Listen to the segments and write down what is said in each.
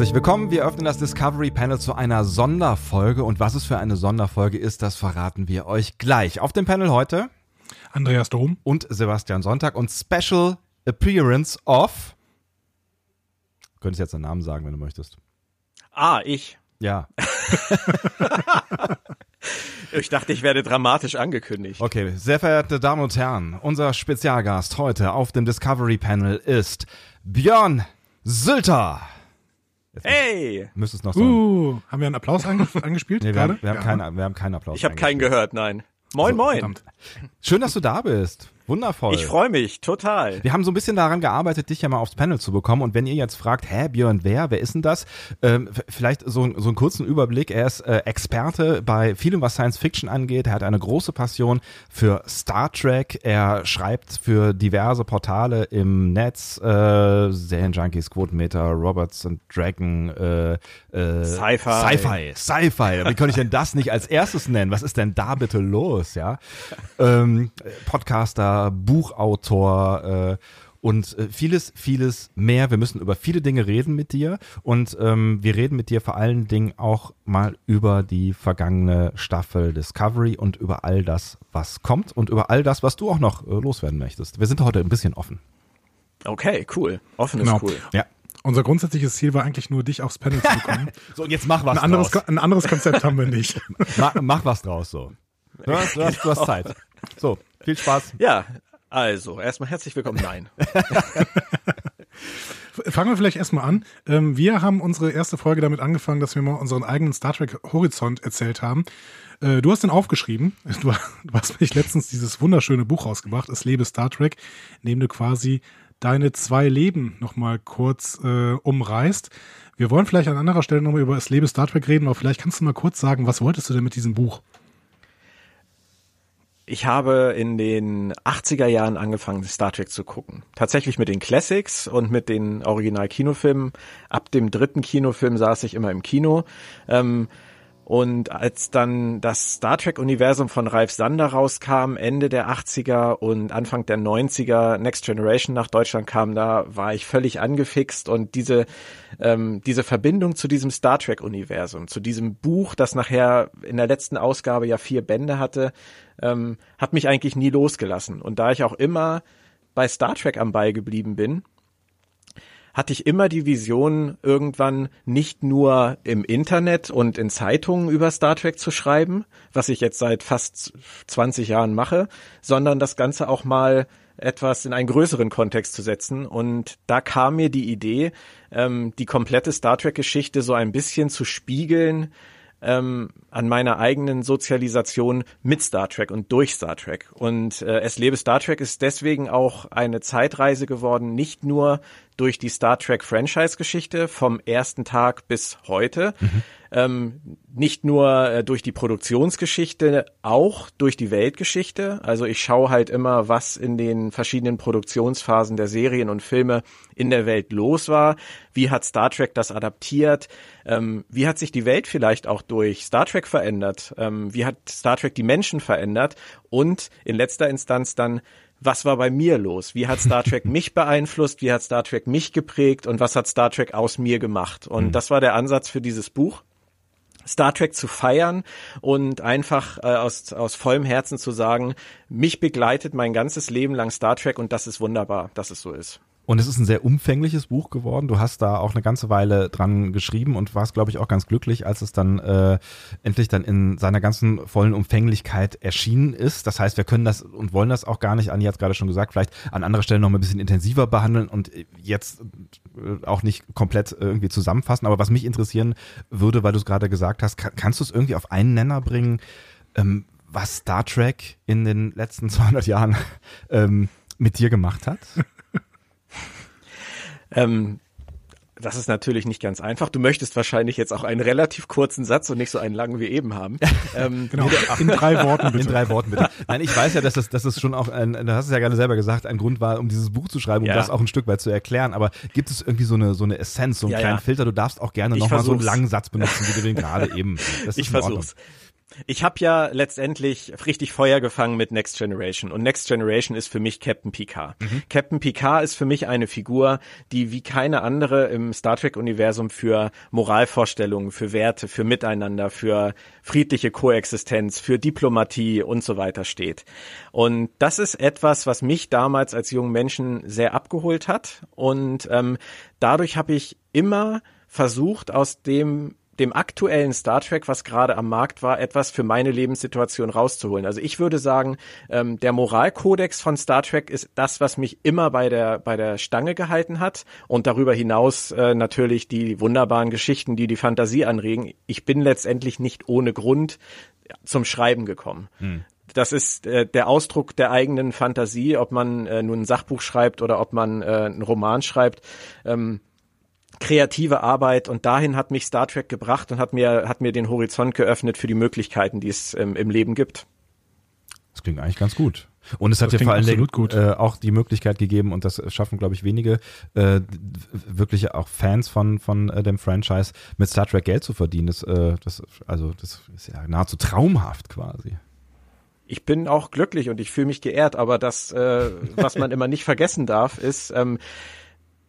Herzlich willkommen. Wir öffnen das Discovery Panel zu einer Sonderfolge. Und was es für eine Sonderfolge ist, das verraten wir euch gleich. Auf dem Panel heute Andreas Dom und Sebastian Sonntag und Special Appearance of. Du könntest jetzt den Namen sagen, wenn du möchtest. Ah, ich. Ja. ich dachte, ich werde dramatisch angekündigt. Okay, sehr verehrte Damen und Herren, unser Spezialgast heute auf dem Discovery Panel ist Björn Sülter. Jetzt hey! Müsstest noch sagen. Uh, haben wir einen Applaus ange angespielt? nee, wir haben, wir, haben ja. keinen, wir haben keinen Applaus. Ich habe keinen gehört, nein. Moin, so, moin. Verdammt. Schön, dass du da bist. Wundervoll. Ich freue mich, total. Wir haben so ein bisschen daran gearbeitet, dich ja mal aufs Panel zu bekommen. Und wenn ihr jetzt fragt, hä, Björn, wer, wer ist denn das? Ähm, vielleicht so, so einen kurzen Überblick. Er ist äh, Experte bei vielem, was Science Fiction angeht. Er hat eine große Passion für Star Trek. Er schreibt für diverse Portale im Netz, äh, Serienjunkies, Quotenmeter, Roberts and Dragon, äh, äh, Sci-Fi. Sci-Fi. Sci-Fi. Wie könnte ich denn das nicht als erstes nennen? Was ist denn da bitte los, ja? Ähm, Podcaster, Buchautor äh, und äh, vieles, vieles mehr. Wir müssen über viele Dinge reden mit dir und ähm, wir reden mit dir vor allen Dingen auch mal über die vergangene Staffel Discovery und über all das, was kommt und über all das, was du auch noch äh, loswerden möchtest. Wir sind heute ein bisschen offen. Okay, cool. Offen genau. ist cool. Ja. Unser grundsätzliches Ziel war eigentlich nur, dich aufs Panel zu bekommen. so, und jetzt mach was ein anderes, draus. Ein anderes Konzept haben wir nicht. mach, mach was draus, so. Du hast, du hast, du hast Zeit. So, viel Spaß. Ja, also, erstmal herzlich willkommen. Nein. Fangen wir vielleicht erstmal an. Ähm, wir haben unsere erste Folge damit angefangen, dass wir mal unseren eigenen Star Trek Horizont erzählt haben. Äh, du hast den aufgeschrieben. Du, hast mich letztens dieses wunderschöne Buch rausgebracht, Es lebe Star Trek, in dem du quasi deine zwei Leben nochmal kurz äh, umreißt. Wir wollen vielleicht an anderer Stelle nochmal über Es lebe Star Trek reden, aber vielleicht kannst du mal kurz sagen, was wolltest du denn mit diesem Buch? Ich habe in den 80er Jahren angefangen, Star Trek zu gucken. Tatsächlich mit den Classics und mit den Original-Kinofilmen. Ab dem dritten Kinofilm saß ich immer im Kino. Ähm, und als dann das Star Trek-Universum von Ralf Sander rauskam, Ende der 80er und Anfang der 90er, Next Generation nach Deutschland kam, da war ich völlig angefixt und diese, ähm, diese Verbindung zu diesem Star Trek-Universum, zu diesem Buch, das nachher in der letzten Ausgabe ja vier Bände hatte, ähm, hat mich eigentlich nie losgelassen. Und da ich auch immer bei Star Trek am Ball geblieben bin, hatte ich immer die Vision, irgendwann nicht nur im Internet und in Zeitungen über Star Trek zu schreiben, was ich jetzt seit fast 20 Jahren mache, sondern das Ganze auch mal etwas in einen größeren Kontext zu setzen. Und da kam mir die Idee, ähm, die komplette Star Trek-Geschichte so ein bisschen zu spiegeln, ähm, an meiner eigenen Sozialisation mit Star Trek und durch Star Trek. Und äh, Es lebe Star Trek ist deswegen auch eine Zeitreise geworden, nicht nur durch die Star Trek Franchise-Geschichte vom ersten Tag bis heute, mhm. ähm, nicht nur äh, durch die Produktionsgeschichte, auch durch die Weltgeschichte. Also ich schaue halt immer, was in den verschiedenen Produktionsphasen der Serien und Filme in der Welt los war. Wie hat Star Trek das adaptiert? Ähm, wie hat sich die Welt vielleicht auch durch Star Trek verändert? Ähm, wie hat Star Trek die Menschen verändert? Und in letzter Instanz dann, was war bei mir los? Wie hat Star Trek mich beeinflusst? Wie hat Star Trek mich geprägt? Und was hat Star Trek aus mir gemacht? Und mhm. das war der Ansatz für dieses Buch. Star Trek zu feiern und einfach äh, aus, aus vollem Herzen zu sagen, mich begleitet mein ganzes Leben lang Star Trek und das ist wunderbar, dass es so ist. Und es ist ein sehr umfängliches Buch geworden. Du hast da auch eine ganze Weile dran geschrieben und warst, glaube ich, auch ganz glücklich, als es dann äh, endlich dann in seiner ganzen vollen Umfänglichkeit erschienen ist. Das heißt, wir können das und wollen das auch gar nicht, Anni hat es gerade schon gesagt, vielleicht an anderer Stelle noch mal ein bisschen intensiver behandeln und jetzt äh, auch nicht komplett irgendwie zusammenfassen. Aber was mich interessieren würde, weil du es gerade gesagt hast, kann, kannst du es irgendwie auf einen Nenner bringen, ähm, was Star Trek in den letzten 200 Jahren ähm, mit dir gemacht hat? Ähm, das ist natürlich nicht ganz einfach. Du möchtest wahrscheinlich jetzt auch einen relativ kurzen Satz und nicht so einen langen wie eben haben. Ähm, genau, in drei Worten bitte. In drei Worten bitte. Nein, ich weiß ja, dass das, dass das schon auch, ein, du hast es ja gerade selber gesagt, ein Grund war, um dieses Buch zu schreiben, um ja. das auch ein Stück weit zu erklären. Aber gibt es irgendwie so eine, so eine Essenz, so einen ja, kleinen ja. Filter? Du darfst auch gerne nochmal so einen langen Satz benutzen, wie du den gerade eben. ich versuch's. Ich habe ja letztendlich richtig Feuer gefangen mit Next Generation und Next Generation ist für mich Captain Picard. Mhm. Captain Picard ist für mich eine Figur, die wie keine andere im Star Trek Universum für Moralvorstellungen, für Werte, für Miteinander, für friedliche Koexistenz, für Diplomatie und so weiter steht. Und das ist etwas, was mich damals als jungen Menschen sehr abgeholt hat und ähm, dadurch habe ich immer versucht, aus dem dem aktuellen Star Trek, was gerade am Markt war, etwas für meine Lebenssituation rauszuholen. Also ich würde sagen, ähm, der Moralkodex von Star Trek ist das, was mich immer bei der bei der Stange gehalten hat und darüber hinaus äh, natürlich die wunderbaren Geschichten, die die Fantasie anregen. Ich bin letztendlich nicht ohne Grund zum Schreiben gekommen. Hm das ist äh, der Ausdruck der eigenen Fantasie, ob man äh, nun ein Sachbuch schreibt oder ob man äh, einen Roman schreibt. Ähm, kreative Arbeit und dahin hat mich Star Trek gebracht und hat mir, hat mir den Horizont geöffnet für die Möglichkeiten, die es ähm, im Leben gibt. Das klingt eigentlich ganz gut. Und es hat ja vor allen Dingen äh, auch die Möglichkeit gegeben, und das schaffen, glaube ich, wenige, äh, wirklich auch Fans von, von äh, dem Franchise, mit Star Trek Geld zu verdienen. Das, äh, das, also, das ist ja nahezu traumhaft quasi. Ich bin auch glücklich und ich fühle mich geehrt, aber das, äh, was man immer nicht vergessen darf, ist, ähm,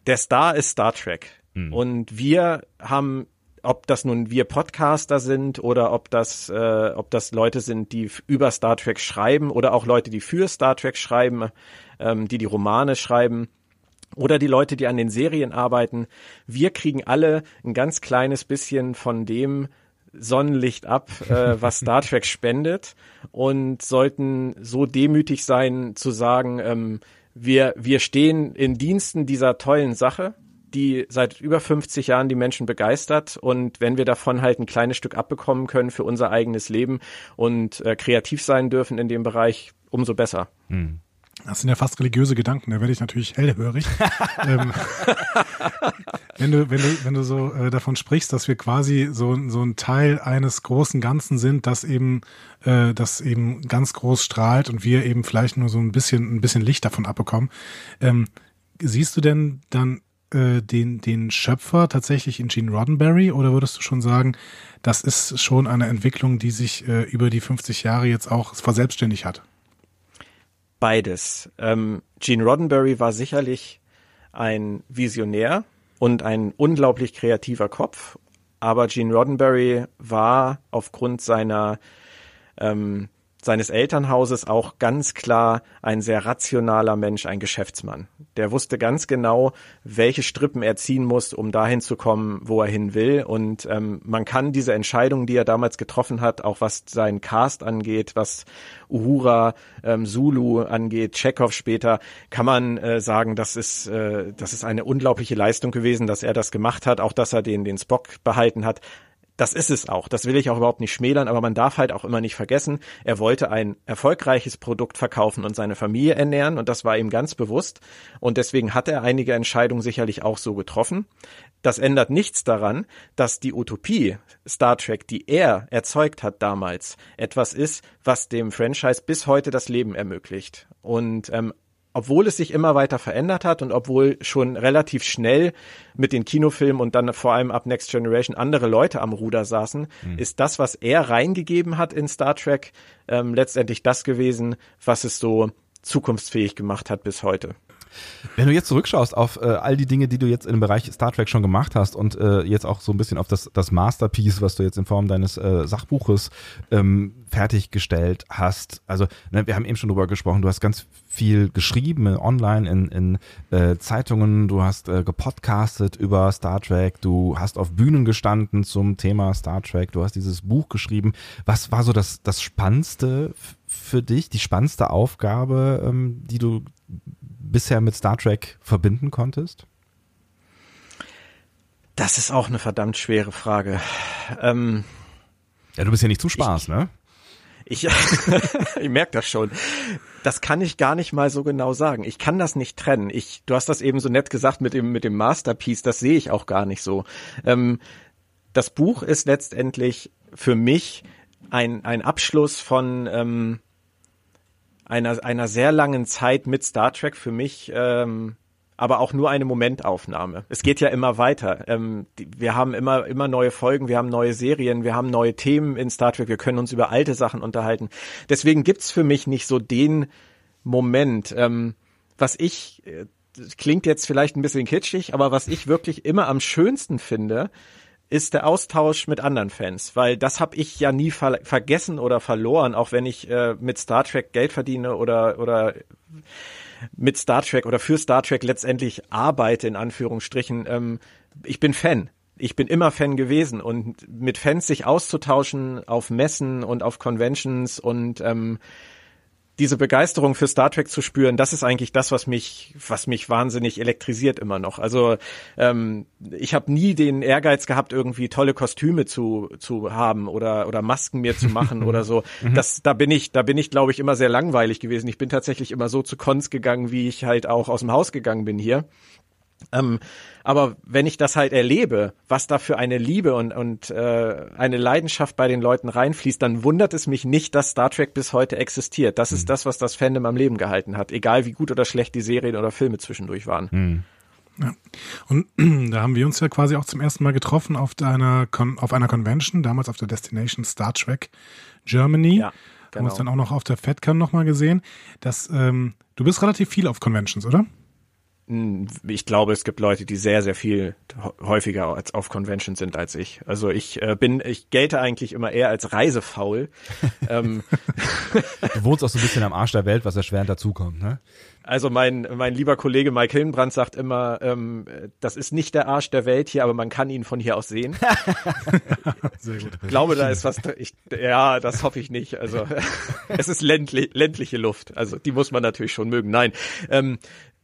der Star ist Star Trek. Mhm. Und wir haben ob das nun wir Podcaster sind oder ob das, äh, ob das Leute sind, die über Star Trek schreiben oder auch Leute, die für Star Trek schreiben, ähm, die die Romane schreiben oder die Leute, die an den Serien arbeiten. Wir kriegen alle ein ganz kleines bisschen von dem Sonnenlicht ab, äh, was Star Trek spendet und sollten so demütig sein zu sagen, ähm, wir, wir stehen in Diensten dieser tollen Sache die seit über 50 Jahren die Menschen begeistert und wenn wir davon halt ein kleines Stück abbekommen können für unser eigenes Leben und äh, kreativ sein dürfen in dem Bereich, umso besser. Hm. Das sind ja fast religiöse Gedanken, da werde ich natürlich hellhörig. ähm, wenn du, wenn du, wenn du so äh, davon sprichst, dass wir quasi so, so ein Teil eines großen Ganzen sind, das eben, äh, das eben ganz groß strahlt und wir eben vielleicht nur so ein bisschen, ein bisschen Licht davon abbekommen. Ähm, siehst du denn dann äh, den, den Schöpfer tatsächlich in Gene Roddenberry oder würdest du schon sagen, das ist schon eine Entwicklung, die sich äh, über die 50 Jahre jetzt auch verselbstständigt hat? Beides. Ähm, Gene Roddenberry war sicherlich ein Visionär und ein unglaublich kreativer Kopf, aber Gene Roddenberry war aufgrund seiner ähm, seines Elternhauses auch ganz klar ein sehr rationaler Mensch, ein Geschäftsmann. Der wusste ganz genau, welche Strippen er ziehen muss, um dahin zu kommen, wo er hin will. Und ähm, man kann diese Entscheidungen, die er damals getroffen hat, auch was seinen Cast angeht, was Uhura, ähm, Zulu angeht, Chekhov später, kann man äh, sagen, das ist, äh, das ist eine unglaubliche Leistung gewesen, dass er das gemacht hat, auch dass er den, den Spock behalten hat das ist es auch. Das will ich auch überhaupt nicht schmälern, aber man darf halt auch immer nicht vergessen, er wollte ein erfolgreiches Produkt verkaufen und seine Familie ernähren und das war ihm ganz bewusst und deswegen hat er einige Entscheidungen sicherlich auch so getroffen. Das ändert nichts daran, dass die Utopie Star Trek, die er erzeugt hat damals, etwas ist, was dem Franchise bis heute das Leben ermöglicht. Und ähm, obwohl es sich immer weiter verändert hat und obwohl schon relativ schnell mit den Kinofilmen und dann vor allem ab Next Generation andere Leute am Ruder saßen, mhm. ist das, was er reingegeben hat in Star Trek, ähm, letztendlich das gewesen, was es so zukunftsfähig gemacht hat bis heute. Wenn du jetzt zurückschaust auf äh, all die Dinge, die du jetzt im Bereich Star Trek schon gemacht hast und äh, jetzt auch so ein bisschen auf das, das Masterpiece, was du jetzt in Form deines äh, Sachbuches ähm, fertiggestellt hast. Also ne, wir haben eben schon drüber gesprochen, du hast ganz viel geschrieben äh, online in, in äh, Zeitungen, du hast äh, gepodcastet über Star Trek, du hast auf Bühnen gestanden zum Thema Star Trek, du hast dieses Buch geschrieben. Was war so das, das Spannendste für dich, die spannendste Aufgabe, ähm, die du bisher mit Star Trek verbinden konntest? Das ist auch eine verdammt schwere Frage. Ähm, ja, du bist ja nicht zum Spaß, ich, ne? Ich, ich merke das schon. Das kann ich gar nicht mal so genau sagen. Ich kann das nicht trennen. Ich, du hast das eben so nett gesagt mit dem, mit dem Masterpiece, das sehe ich auch gar nicht so. Ähm, das Buch ist letztendlich für mich ein, ein Abschluss von, ähm, einer, einer sehr langen Zeit mit Star Trek für mich ähm, aber auch nur eine Momentaufnahme. Es geht ja immer weiter. Ähm, die, wir haben immer, immer neue Folgen, wir haben neue Serien, wir haben neue Themen in Star Trek, wir können uns über alte Sachen unterhalten. Deswegen gibt's für mich nicht so den Moment, ähm, was ich, äh, klingt jetzt vielleicht ein bisschen kitschig, aber was ich wirklich immer am schönsten finde, ist der Austausch mit anderen Fans, weil das habe ich ja nie ver vergessen oder verloren, auch wenn ich äh, mit Star Trek Geld verdiene oder oder mit Star Trek oder für Star Trek letztendlich arbeite in Anführungsstrichen. Ähm, ich bin Fan. Ich bin immer Fan gewesen und mit Fans sich auszutauschen auf Messen und auf Conventions und ähm, diese Begeisterung für Star Trek zu spüren, das ist eigentlich das, was mich, was mich wahnsinnig elektrisiert immer noch. Also ähm, ich habe nie den Ehrgeiz gehabt, irgendwie tolle Kostüme zu zu haben oder oder Masken mir zu machen oder so. Mhm. Das, da bin ich, da bin ich, glaube ich, immer sehr langweilig gewesen. Ich bin tatsächlich immer so zu Cons gegangen, wie ich halt auch aus dem Haus gegangen bin hier. Ähm, aber wenn ich das halt erlebe, was da für eine Liebe und, und äh, eine Leidenschaft bei den Leuten reinfließt, dann wundert es mich nicht, dass Star Trek bis heute existiert. Das ist mhm. das, was das Fandom am Leben gehalten hat, egal wie gut oder schlecht die Serien oder Filme zwischendurch waren. Mhm. Ja. Und da haben wir uns ja quasi auch zum ersten Mal getroffen auf einer, Con auf einer Convention, damals auf der Destination Star Trek Germany. Ja, genau. Haben uns dann auch noch auf der FedCon nochmal gesehen. Das, ähm, du bist relativ viel auf Conventions, oder? Hm, ich glaube, es gibt Leute, die sehr, sehr viel häufiger als auf Conventions sind als ich. Also ich äh, bin, ich gelte eigentlich immer eher als reisefaul. ähm. Du wohnst auch so ein bisschen am Arsch der Welt, was erschwerend dazukommt, ne? Also mein, mein lieber Kollege Mike Hillenbrand sagt immer, ähm, das ist nicht der Arsch der Welt hier, aber man kann ihn von hier aus sehen. Sehr gut. Ich glaube, da ist was, ich, ja, das hoffe ich nicht. Also es ist ländlich, ländliche Luft. Also die muss man natürlich schon mögen. Nein, ähm,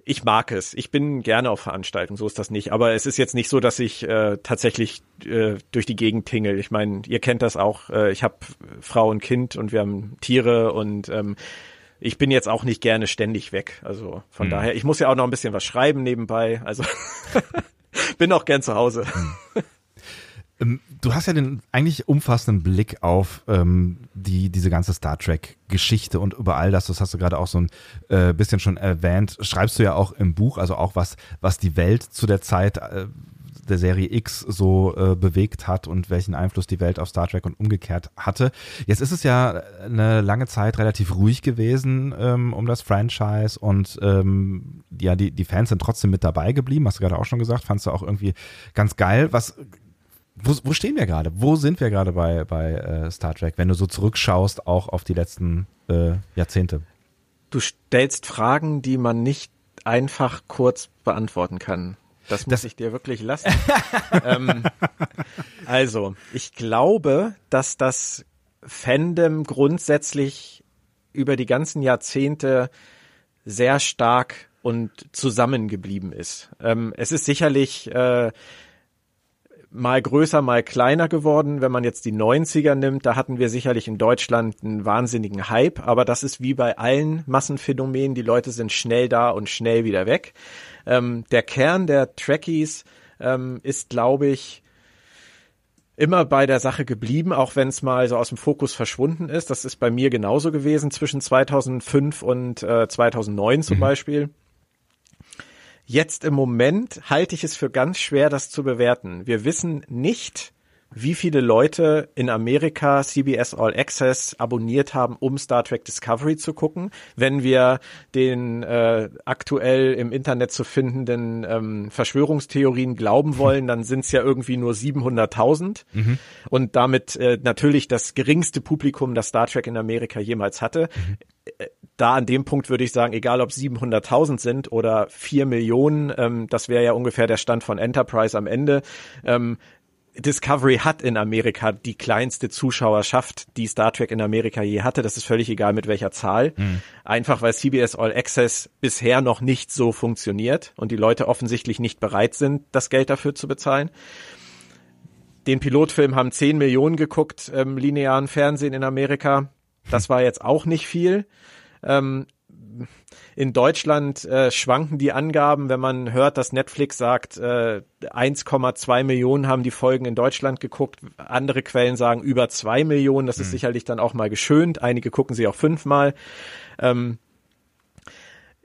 ich mag es. Ich bin gerne auf Veranstaltungen, so ist das nicht. Aber es ist jetzt nicht so, dass ich äh, tatsächlich äh, durch die Gegend tingel. Ich meine, ihr kennt das auch. Äh, ich habe Frau und Kind und wir haben Tiere und ähm, ich bin jetzt auch nicht gerne ständig weg. Also von mhm. daher, ich muss ja auch noch ein bisschen was schreiben nebenbei. Also bin auch gern zu Hause. Ähm, du hast ja den eigentlich umfassenden Blick auf ähm, die diese ganze Star Trek Geschichte und über all das, das hast du gerade auch so ein äh, bisschen schon erwähnt, schreibst du ja auch im Buch, also auch was was die Welt zu der Zeit äh, der Serie X so äh, bewegt hat und welchen Einfluss die Welt auf Star Trek und umgekehrt hatte. Jetzt ist es ja eine lange Zeit relativ ruhig gewesen ähm, um das Franchise und ähm, ja, die, die Fans sind trotzdem mit dabei geblieben, hast du gerade auch schon gesagt, fandst du auch irgendwie ganz geil. Was wo, wo stehen wir gerade? Wo sind wir gerade bei, bei äh, Star Trek, wenn du so zurückschaust, auch auf die letzten äh, Jahrzehnte? Du stellst Fragen, die man nicht einfach kurz beantworten kann. Das muss das ich dir wirklich lassen. ähm, also, ich glaube, dass das Fandom grundsätzlich über die ganzen Jahrzehnte sehr stark und zusammengeblieben ist. Ähm, es ist sicherlich äh, mal größer, mal kleiner geworden. Wenn man jetzt die 90er nimmt, da hatten wir sicherlich in Deutschland einen wahnsinnigen Hype, aber das ist wie bei allen Massenphänomenen, die Leute sind schnell da und schnell wieder weg. Ähm, der Kern der Trekkies ähm, ist, glaube ich, immer bei der Sache geblieben, auch wenn es mal so aus dem Fokus verschwunden ist. Das ist bei mir genauso gewesen zwischen 2005 und äh, 2009 zum mhm. Beispiel. Jetzt im Moment halte ich es für ganz schwer, das zu bewerten. Wir wissen nicht, wie viele Leute in Amerika CBS All Access abonniert haben, um Star Trek Discovery zu gucken. Wenn wir den äh, aktuell im Internet zu findenden ähm, Verschwörungstheorien glauben wollen, dann sind es ja irgendwie nur 700.000 mhm. und damit äh, natürlich das geringste Publikum, das Star Trek in Amerika jemals hatte. Mhm da an dem Punkt würde ich sagen, egal ob 700.000 sind oder 4 Millionen, ähm, das wäre ja ungefähr der Stand von Enterprise am Ende. Ähm, Discovery hat in Amerika die kleinste Zuschauerschaft, die Star Trek in Amerika je hatte. Das ist völlig egal mit welcher Zahl. Mhm. Einfach weil CBS All Access bisher noch nicht so funktioniert und die Leute offensichtlich nicht bereit sind, das Geld dafür zu bezahlen. Den Pilotfilm haben 10 Millionen geguckt im linearen Fernsehen in Amerika. Das war jetzt auch nicht viel. Ähm, in Deutschland äh, schwanken die Angaben, wenn man hört, dass Netflix sagt, äh, 1,2 Millionen haben die Folgen in Deutschland geguckt. Andere Quellen sagen über zwei Millionen. Das ist mhm. sicherlich dann auch mal geschönt. Einige gucken sie auch fünfmal. Ähm,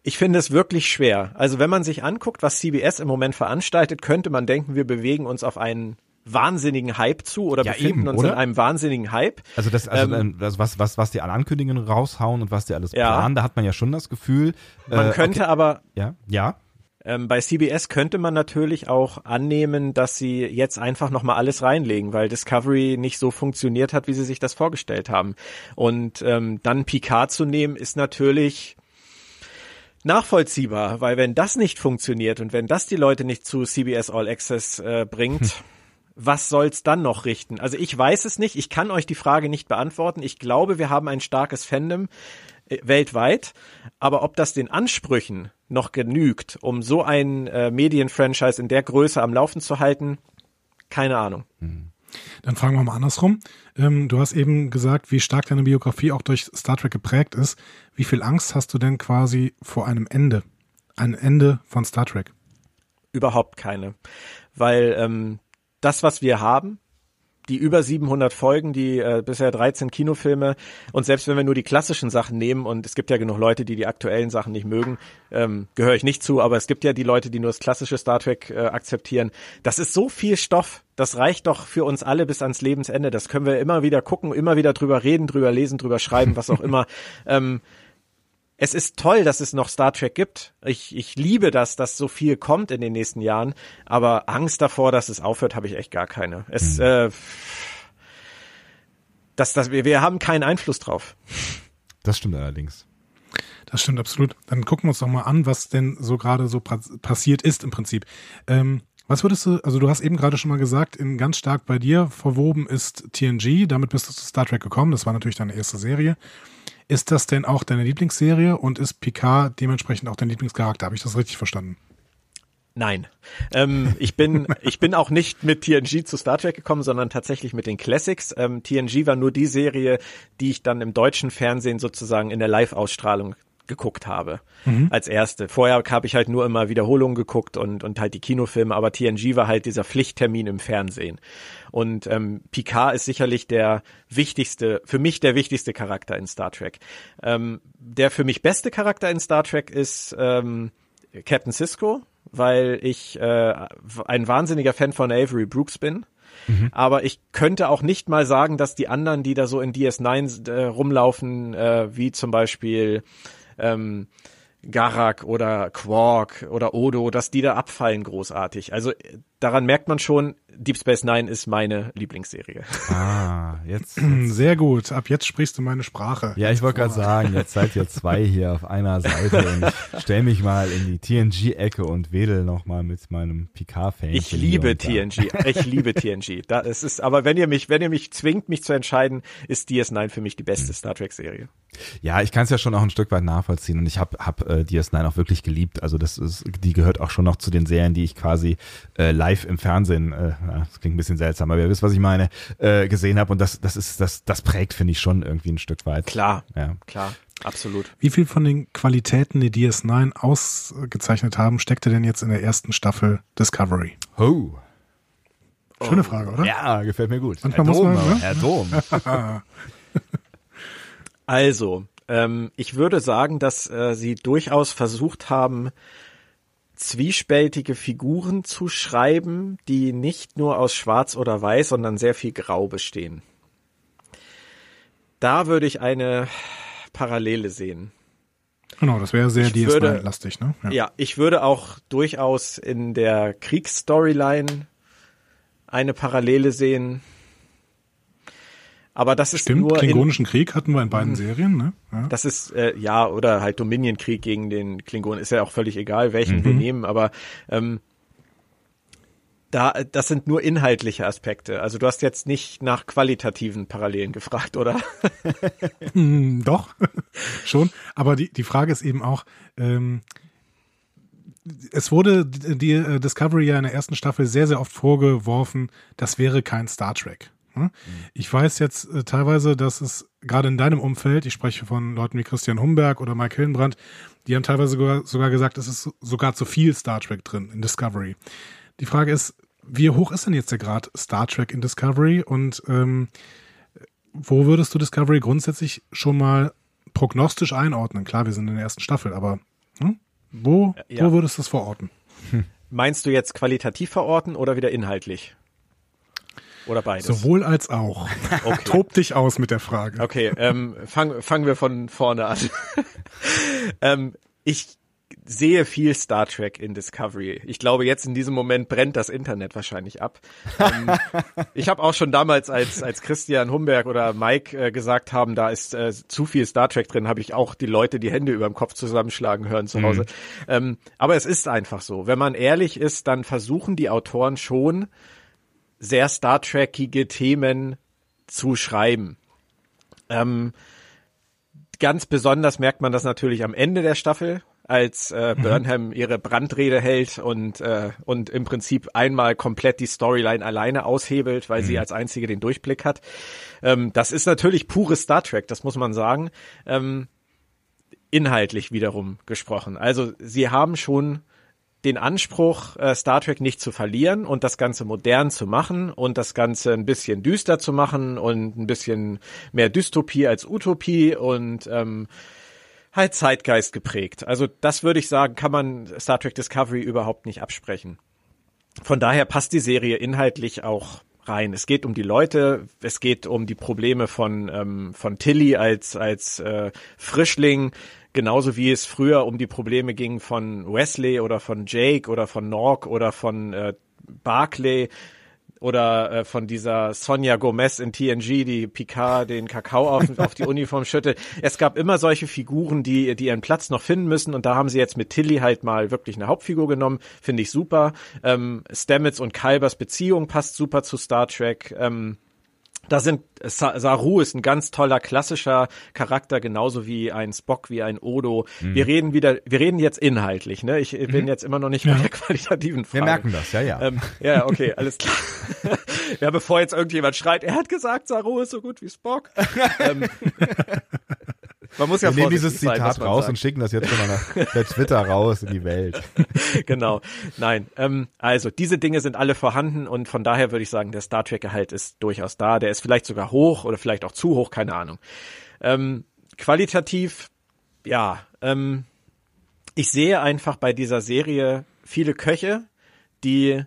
Ich finde es wirklich schwer. Also wenn man sich anguckt, was CBS im Moment veranstaltet, könnte man denken, wir bewegen uns auf einen wahnsinnigen Hype zu oder Ja, befinden eben, uns oder? in einem wahnsinnigen Hype. Also das, also Ähm, ähm, das was, was, was die an Ankündigungen raushauen und was die alles Ja. planen, da hat man ja schon das Gefühl. Man äh, könnte okay, aber ja, ja. Ähm, bei CBS könnte man natürlich auch annehmen, dass sie jetzt einfach nochmal alles reinlegen, weil Discovery nicht so funktioniert hat, wie sie sich das vorgestellt haben. Und ähm, dann Picard zu nehmen, ist natürlich nachvollziehbar, weil wenn das nicht funktioniert und wenn das die Leute nicht zu CBS All Access äh, bringt, was soll's dann noch richten? Also ich weiß es nicht, ich kann euch die Frage nicht beantworten. Ich glaube, wir haben ein starkes Fandom äh, weltweit, aber ob das den Ansprüchen noch genügt, um so ein äh, Medienfranchise in der Größe am Laufen zu halten, keine Ahnung. Dann fragen wir mal andersrum. Ähm, du hast eben gesagt, wie stark deine Biografie auch durch Star Trek geprägt ist. Wie viel Angst hast du denn quasi vor einem Ende? Ein Ende von Star Trek? Überhaupt keine. Weil ähm, das, was wir haben, die über 700 Folgen, die äh, bisher 13 Kinofilme und selbst wenn wir nur die klassischen Sachen nehmen und es gibt ja genug Leute, die die aktuellen Sachen nicht mögen, ähm, gehöre ich nicht zu, aber es gibt ja die Leute, die nur das klassische Star Trek äh, akzeptieren. Das ist so viel Stoff, das reicht doch für uns alle bis ans Lebensende. Das können wir immer wieder gucken, immer wieder drüber reden, drüber lesen, drüber schreiben, was auch immer. Ähm, es ist toll, dass es noch Star Trek gibt. Ich, ich liebe das, dass so viel kommt in den nächsten Jahren. Aber Angst davor, dass es aufhört, habe ich echt gar keine. Es, äh, das, das, wir, wir haben keinen Einfluss drauf. Das stimmt allerdings. Das stimmt absolut. Dann gucken wir uns doch mal an, was denn so gerade so pa passiert ist im Prinzip. Ähm, was würdest du, also du hast eben gerade schon mal gesagt, in ganz stark bei dir verwoben ist TNG, damit bist du zu Star Trek gekommen, das war natürlich deine erste Serie. Ist das denn auch deine Lieblingsserie und ist Picard dementsprechend auch dein Lieblingscharakter? Habe ich das richtig verstanden? Nein. Ähm, ich bin ich bin auch nicht mit TNG zu Star Trek gekommen, sondern tatsächlich mit den Classics. Ähm, TNG war nur die Serie, die ich dann im deutschen Fernsehen sozusagen in der Live-Ausstrahlung geguckt habe als erste. Vorher habe ich halt nur immer Wiederholungen geguckt und und halt die Kinofilme, aber TNG war halt dieser Pflichttermin im Fernsehen. Und ähm, Picard ist sicherlich der wichtigste, für mich der wichtigste Charakter in Star Trek. Ähm, der für mich beste Charakter in Star Trek ist ähm, Captain Cisco, weil ich äh, ein wahnsinniger Fan von Avery Brooks bin. Aber ich könnte auch nicht mal sagen, dass die anderen, die da so in DS9 äh, rumlaufen, äh, wie zum Beispiel ähm, Garak oder Quark oder Odo, dass die da abfallen großartig. Also äh, daran merkt man schon, Deep Space Nine ist meine Lieblingsserie. Ah, jetzt. Sehr gut. Ab jetzt sprichst du meine Sprache. Ja, ich wollte gerade sagen, jetzt seid ihr zwei hier auf einer Seite und ich stell mich mal in die TNG-Ecke und wedel nochmal mit meinem Picard-Fan. Ich liebe TNG. Ich liebe TNG. Da, es ist, aber wenn ihr mich, wenn ihr mich zwingt, mich zu entscheiden, ist DS9 für mich die beste Star Trek Serie. Ja, ich kann es ja schon auch ein Stück weit nachvollziehen und ich habe hab, äh, DS9 auch wirklich geliebt. Also das ist, die gehört auch schon noch zu den Serien, die ich quasi äh, live im Fernsehen, äh, das klingt ein bisschen seltsam, aber ihr wisst, was ich meine, äh, gesehen habe und das, das ist, das, das prägt, finde ich schon irgendwie ein Stück weit. Klar, Ja. klar, absolut. Wie viel von den Qualitäten, die DS9 ausgezeichnet haben, steckte denn jetzt in der ersten Staffel Discovery? Ho. Schöne Frage, oder? Ja, gefällt mir gut. Manchmal Herr muss man, Dom, ne? Herr Dom. Also, ähm, ich würde sagen, dass äh, sie durchaus versucht haben, zwiespältige Figuren zu schreiben, die nicht nur aus Schwarz oder Weiß, sondern sehr viel Grau bestehen. Da würde ich eine Parallele sehen. Genau, das wäre sehr Ich würde- DS9-lastig, ne? Ja, ich würde auch durchaus in der Kriegsstoryline eine Parallele sehen. Aber das ist Stimmt, nur in, Klingonischen Krieg hatten wir in beiden Serien, ne? Ja. das ist äh, ja oder halt Dominion-Krieg gegen den Klingonen ist ja auch völlig egal, welchen Mhm. wir nehmen, aber ähm, da das sind nur inhaltliche Aspekte. Also du hast jetzt nicht nach qualitativen Parallelen gefragt, oder? Hm, doch, schon. Aber die, die Frage ist eben auch, ähm, es wurde die die, äh, Discovery ja in der ersten Staffel sehr, sehr oft vorgeworfen, das wäre kein Star Trek. Ne? Ich weiß jetzt äh, teilweise, dass es gerade in deinem Umfeld, ich spreche von Leuten wie Christian Humberg oder Mike Hillenbrand, die haben teilweise sogar, sogar gesagt, es ist sogar zu viel Star Trek drin in Discovery. Die Frage ist, wie hoch ist denn jetzt der Grad Star Trek in Discovery und ähm, wo würdest du Discovery grundsätzlich schon mal prognostisch einordnen? Klar, wir sind in der ersten Staffel, aber Hm? Wo, ja. wo würdest du es verorten? Meinst du jetzt qualitativ verorten oder wieder inhaltlich? Oder beides? Sowohl als auch. Okay. Tob dich aus mit der Frage. Okay, ähm, fangen fangen wir von vorne an. ähm, ich sehe viel Star Trek in Discovery. Ich glaube, jetzt in diesem Moment brennt das Internet wahrscheinlich ab. ähm, ich habe auch schon damals, als, als Christian Humberg oder Mike äh, gesagt haben, da ist äh, zu viel Star Trek drin, habe ich auch die Leute die Hände über dem Kopf zusammenschlagen hören zu Hause. Mhm. Ähm, aber es ist einfach so. Wenn man ehrlich ist, dann versuchen die Autoren schon, sehr Star Trekige Themen zu schreiben. Ähm, ganz besonders merkt man das natürlich am Ende der Staffel, als äh, mhm. Burnham ihre Brandrede hält und äh, und im Prinzip einmal komplett die Storyline alleine aushebelt, weil mhm. sie als einzige den Durchblick hat. Ähm, das ist natürlich pures Star Trek, das muss man sagen. Ähm, inhaltlich wiederum gesprochen. Also sie haben schon den Anspruch, äh, Star Trek nicht zu verlieren und das Ganze modern zu machen und das Ganze ein bisschen düster zu machen und ein bisschen mehr Dystopie als Utopie und ähm, halt Zeitgeist geprägt. Also das würde ich sagen, kann man Star Trek Discovery überhaupt nicht absprechen. Von daher passt die Serie inhaltlich auch rein. Es geht um die Leute, es geht um die Probleme von ähm, von Tilly als als äh, Frischling, genauso wie es früher um die Probleme ging von Wesley oder von Jake oder von Nork oder von äh, Barclay oder äh, von dieser Sonja Gomez in TNG, die Picard den Kakao auf, auf die Uniform schüttet. Es gab immer solche Figuren, die, die ihren Platz noch finden müssen und da haben sie jetzt mit Tilly halt mal wirklich eine Hauptfigur genommen, finde ich super. Ähm, Stamets und Kalbers Beziehung passt super zu Star Trek. Ähm, da sind Saru ist ein ganz toller klassischer Charakter, genauso wie ein Spock, wie ein Odo. Mhm. Wir reden wieder, wir reden jetzt inhaltlich, ne? Ich bin mhm. jetzt immer noch nicht ja. bei der qualitativen Frage. Wir merken das, ja, ja. Ähm, ja, okay, alles klar. ja, bevor jetzt irgendjemand schreit, er hat gesagt, Saru ist so gut wie Spock. ähm, man muss ja Wir nehmen dieses Zitat sein, raus und schicken das jetzt schon mal nach der Twitter raus in die Welt. genau. Nein. Ähm, also diese Dinge sind alle vorhanden und von daher würde ich sagen, der Star Trek-Gehalt ist durchaus da. Der ist vielleicht sogar hoch oder vielleicht auch zu hoch, keine Ahnung. Ähm, qualitativ, ja, ähm, ich sehe einfach bei dieser Serie viele Köche, die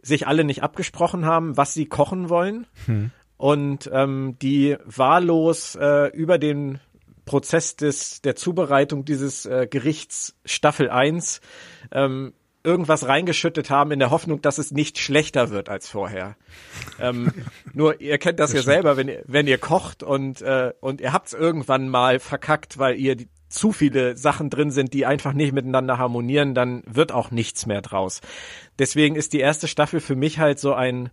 sich alle nicht abgesprochen haben, was sie kochen wollen. Hm und ähm, die wahllos äh, über den Prozess des, der Zubereitung dieses äh, Gerichts Staffel 1 ähm, irgendwas reingeschüttet haben in der Hoffnung, dass es nicht schlechter wird als vorher. ähm, nur ihr kennt das, das ja stimmt. selber, wenn ihr, wenn ihr kocht und, äh, und ihr habt es irgendwann mal verkackt, weil ihr die, zu viele Sachen drin sind, die einfach nicht miteinander harmonieren, dann wird auch nichts mehr draus. Deswegen ist die erste Staffel für mich halt so ein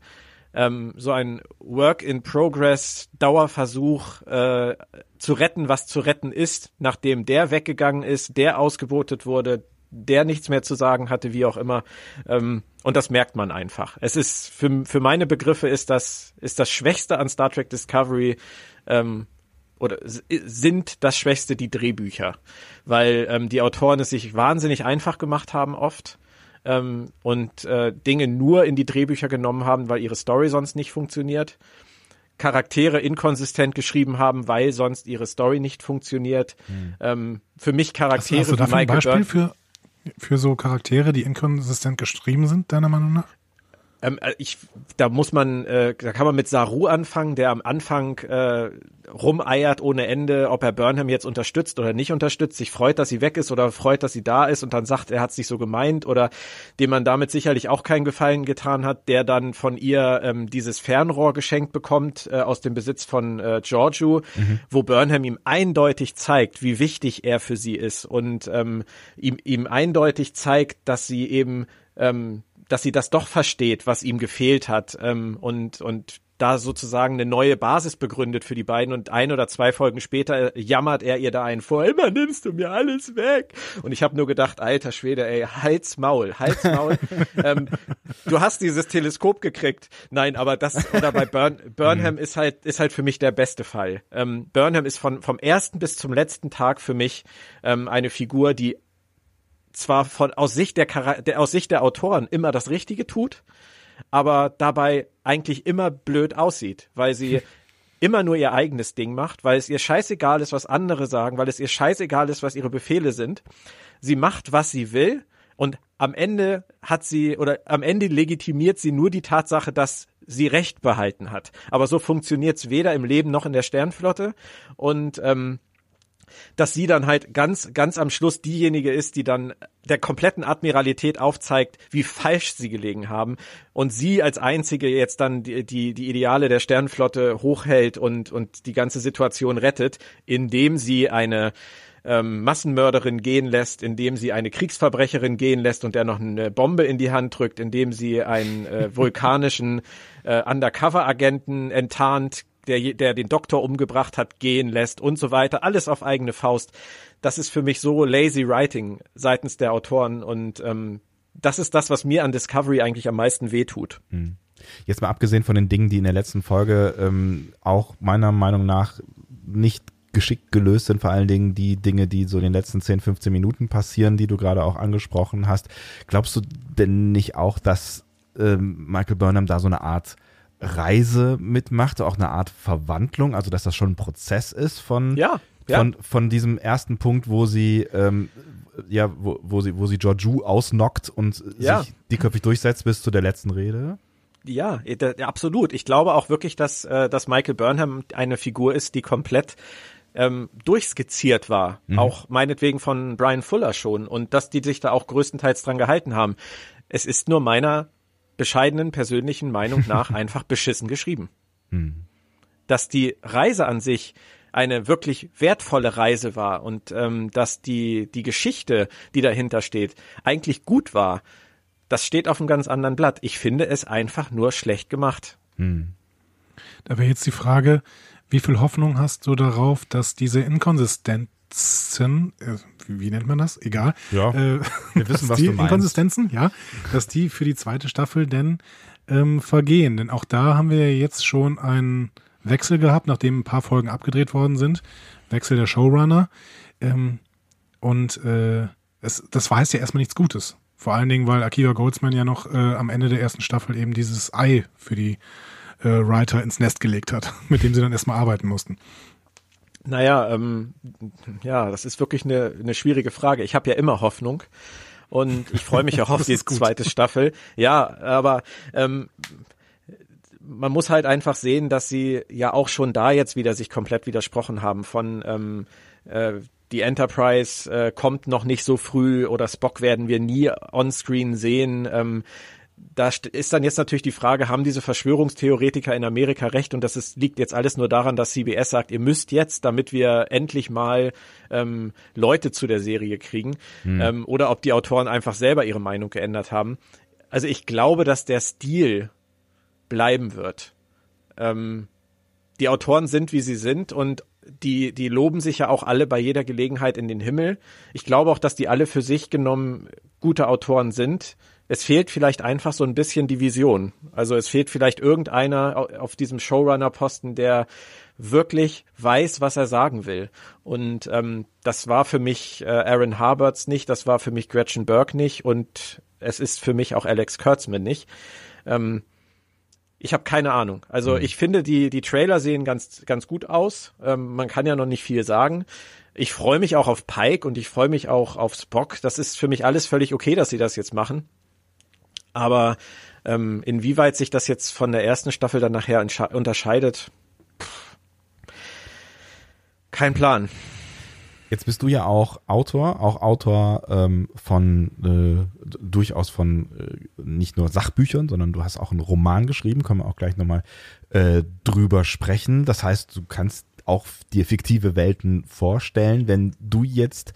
ähm, so ein Work in Progress Dauerversuch äh, zu retten, was zu retten ist, nachdem der weggegangen ist, der ausgebotet wurde, der nichts mehr zu sagen hatte, wie auch immer. Ähm, und das merkt man einfach. Es ist für, für meine Begriffe ist das ist das Schwächste an Star Trek Discovery ähm, oder sind das Schwächste die Drehbücher, weil ähm, die Autoren es sich wahnsinnig einfach gemacht haben oft ähm, und äh, Dinge nur in die Drehbücher genommen haben, weil ihre Story sonst nicht funktioniert. Charaktere inkonsistent geschrieben haben, weil sonst ihre Story nicht funktioniert. Hm. Ähm, für mich Charaktere hast, hast du dafür ein Beispiel für, für so Charaktere, die inkonsistent geschrieben sind, deiner Meinung nach? Ähm, äh, ich, da muss man, äh, da kann man mit Saru anfangen, der am Anfang äh, rumeiert ohne Ende, ob er Burnham jetzt unterstützt oder nicht unterstützt, sich freut, dass sie weg ist oder freut, dass sie da ist und dann sagt, er hat es nicht so gemeint oder dem man damit sicherlich auch keinen Gefallen getan hat, der dann von ihr ähm, dieses Fernrohr geschenkt bekommt äh, aus dem Besitz von äh, Giorgio, mhm. wo Burnham ihm eindeutig zeigt, wie wichtig er für sie ist und ähm, ihm, ihm eindeutig zeigt, dass sie eben ähm, dass sie das doch versteht, was ihm gefehlt hat ähm, und und da sozusagen eine neue Basis begründet für die beiden und ein oder zwei Folgen später jammert er ihr da einen vor, immer nimmst du mir alles weg. Und ich habe nur gedacht, alter Schwede, ey, Hals Maul, Hals Maul. ähm, du hast dieses Teleskop gekriegt. Nein, aber das, oder bei Burn, Burnham mhm. ist halt, ist halt für mich der beste Fall. Ähm, Burnham ist von, vom ersten bis zum letzten Tag für mich ähm, eine Figur, die zwar von aus Sicht der, der aus Sicht der Autoren immer das Richtige tut, aber dabei eigentlich immer blöd aussieht, weil sie immer nur ihr eigenes Ding macht, weil es ihr scheißegal ist, was andere sagen, weil es ihr scheißegal ist, was ihre Befehle sind. Sie macht, was sie will und am Ende hat sie oder am Ende legitimiert sie nur die Tatsache, dass sie Recht behalten hat. Aber so funktioniert's weder im Leben noch in der Sternflotte und ähm, dass sie dann halt ganz, ganz am Schluss diejenige ist, die dann der kompletten Admiralität aufzeigt, wie falsch sie gelegen haben. Und sie als einzige jetzt dann die, die, die Ideale der Sternenflotte hochhält und, und die ganze Situation rettet, indem sie eine ähm, Massenmörderin gehen lässt, indem sie eine Kriegsverbrecherin gehen lässt und der noch eine Bombe in die Hand drückt, indem sie einen äh, vulkanischen äh, Undercover-Agenten enttarnt, der, der den Doktor umgebracht hat, gehen lässt und so weiter. Alles auf eigene Faust. Das ist für mich so lazy writing seitens der Autoren und ähm, das ist das, was mir an Discovery eigentlich am meisten wehtut. Hm. Jetzt mal abgesehen von den Dingen, die in der letzten Folge ähm, auch meiner Meinung nach nicht geschickt gelöst sind, vor allen Dingen die Dinge, die so in den letzten 10, 15 Minuten passieren, die du gerade auch angesprochen hast. Glaubst du denn nicht auch, dass ähm, Michael Burnham da so eine Art Reise mitmacht, auch eine Art Verwandlung, also dass das schon ein Prozess ist von, ja, ja. von, von diesem ersten Punkt, wo sie ähm, ja, wo, wo sie, wo sie Georgiou ausnockt und ja. sich dickköpfig durchsetzt bis zu der letzten Rede. Ja, absolut. Ich glaube auch wirklich, dass, äh, dass Michael Burnham eine Figur ist, die komplett ähm, durchskizziert war. Mhm. Auch meinetwegen von Brian Fuller schon. Und dass die sich da auch größtenteils dran gehalten haben. Es ist nur meiner bescheidenen persönlichen Meinung nach einfach beschissen geschrieben. Hm. Dass die Reise an sich eine wirklich wertvolle Reise war und ähm, dass die, die Geschichte, die dahinter steht, eigentlich gut war, das steht auf einem ganz anderen Blatt. Ich finde es einfach nur schlecht gemacht. Hm. Da wäre jetzt die Frage, wie viel Hoffnung hast du darauf, dass diese Inkonsistenz Inkonsistenzen, äh, wie nennt man das? Egal. Ja, äh, wir wissen, was die du meinst. Inkonsistenzen, ja, dass die für die zweite Staffel denn ähm, vergehen. Denn auch da haben wir jetzt schon einen Wechsel gehabt, nachdem ein paar Folgen abgedreht worden sind. Wechsel der Showrunner. Ähm, und äh, es, das weiß ja erstmal nichts Gutes. Vor allen Dingen, weil Akiva Goldsman ja noch äh, am Ende der ersten Staffel eben dieses Ei für die äh, Writer ins Nest gelegt hat, mit dem sie dann erstmal arbeiten mussten. Naja, ähm, ja, das ist wirklich eine, eine schwierige Frage. Ich habe ja immer Hoffnung und ich freue mich auch auf die zweite Staffel. Ja, aber ähm, man muss halt einfach sehen, dass sie ja auch schon da jetzt wieder sich komplett widersprochen haben von ähm, äh, die Enterprise äh, kommt noch nicht so früh oder Spock werden wir nie on-screen sehen. Ähm, da ist dann jetzt natürlich die Frage, haben diese Verschwörungstheoretiker in Amerika recht? Und das ist, liegt jetzt alles nur daran, dass CBS sagt, ihr müsst jetzt, damit wir endlich mal ähm, Leute zu der Serie kriegen. Hm. Ähm, oder ob die Autoren einfach selber ihre Meinung geändert haben. Also ich glaube, dass der Stil bleiben wird. Ähm, die Autoren sind, wie sie sind und die, die loben sich ja auch alle bei jeder Gelegenheit in den Himmel. Ich glaube auch, dass die alle für sich genommen gute Autoren sind es fehlt vielleicht einfach so ein bisschen die Vision. Also es fehlt vielleicht irgendeiner auf diesem Showrunner-Posten, der wirklich weiß, was er sagen will. Und ähm, das war für mich äh, Aaron Harberts nicht, das war für mich Gretchen Burke nicht und es ist für mich auch Alex Kurtzman nicht. Ähm, ich habe keine Ahnung. Also mhm. ich finde, die, die Trailer sehen ganz, ganz gut aus. Ähm, man kann ja noch nicht viel sagen. Ich freue mich auch auf Pike und ich freue mich auch auf Spock. Das ist für mich alles völlig okay, dass sie das jetzt machen. Aber ähm, inwieweit sich das jetzt von der ersten Staffel dann nachher unterscheidet, pff, kein Plan. Jetzt bist du ja auch Autor, auch Autor ähm, von äh, durchaus von äh, nicht nur Sachbüchern, sondern du hast auch einen Roman geschrieben, können wir auch gleich nochmal äh, drüber sprechen. Das heißt, du kannst auch dir fiktive Welten vorstellen, wenn du jetzt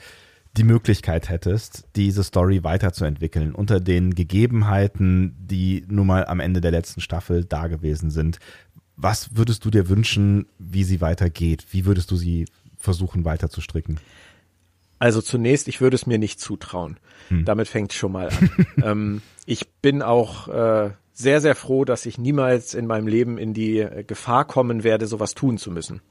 die Möglichkeit hättest, diese Story weiterzuentwickeln unter den Gegebenheiten, die nun mal am Ende der letzten Staffel da gewesen sind. Was würdest du dir wünschen, wie sie weitergeht? Wie würdest du sie versuchen weiterzustricken? Also zunächst, ich würde es mir nicht zutrauen. Hm. Damit fängt schon mal an. ähm, ich bin auch äh, sehr, sehr froh, dass ich niemals in meinem Leben in die Gefahr kommen werde, sowas tun zu müssen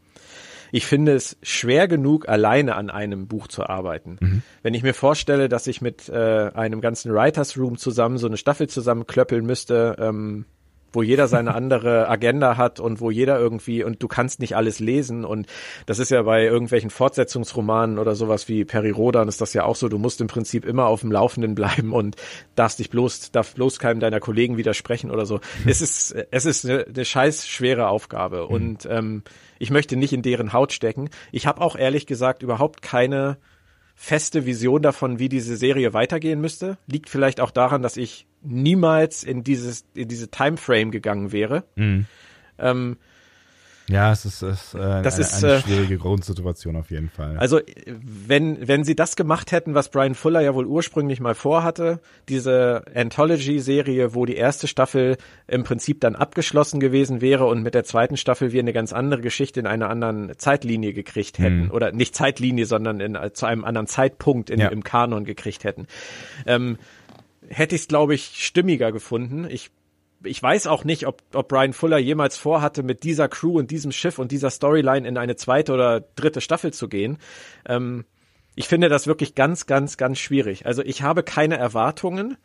ich finde es schwer genug, alleine an einem Buch zu arbeiten. Mhm. Wenn ich mir vorstelle, dass ich mit äh, einem ganzen Writers Room zusammen so eine Staffel zusammenklöppeln müsste, ähm, wo jeder seine andere Agenda hat und wo jeder irgendwie und du kannst nicht alles lesen und das ist ja bei irgendwelchen Fortsetzungsromanen oder sowas wie Peri Rodan ist das ja auch so, du musst im Prinzip immer auf dem Laufenden bleiben und darfst dich bloß, darf bloß keinem deiner Kollegen widersprechen oder so. Es ist, es ist eine, eine scheiß schwere Aufgabe hm. und ähm, ich möchte nicht in deren Haut stecken. Ich habe auch ehrlich gesagt überhaupt keine feste Vision davon, wie diese Serie weitergehen müsste. Liegt vielleicht auch daran, dass ich niemals in dieses in diese Timeframe gegangen wäre. Mhm. Ähm, ja, es ist, es, äh, das eine, ist eine äh, schwierige äh, Grundsituation auf jeden Fall. Also wenn wenn sie das gemacht hätten, was Brian Fuller ja wohl ursprünglich mal vorhatte, diese Anthology-Serie, wo die erste Staffel im Prinzip dann abgeschlossen gewesen wäre und mit der zweiten Staffel wir eine ganz andere Geschichte in einer anderen Zeitlinie gekriegt hätten hm. oder nicht Zeitlinie, sondern in, zu einem anderen Zeitpunkt in, ja. im Kanon gekriegt hätten. Ähm, hätte ich es, glaube ich, stimmiger gefunden. Ich ich weiß auch nicht, ob, ob Brian Fuller jemals vorhatte, mit dieser Crew und diesem Schiff und dieser Storyline in eine zweite oder dritte Staffel zu gehen. Ähm, ich finde das wirklich ganz, ganz, ganz schwierig. Also ich habe keine Erwartungen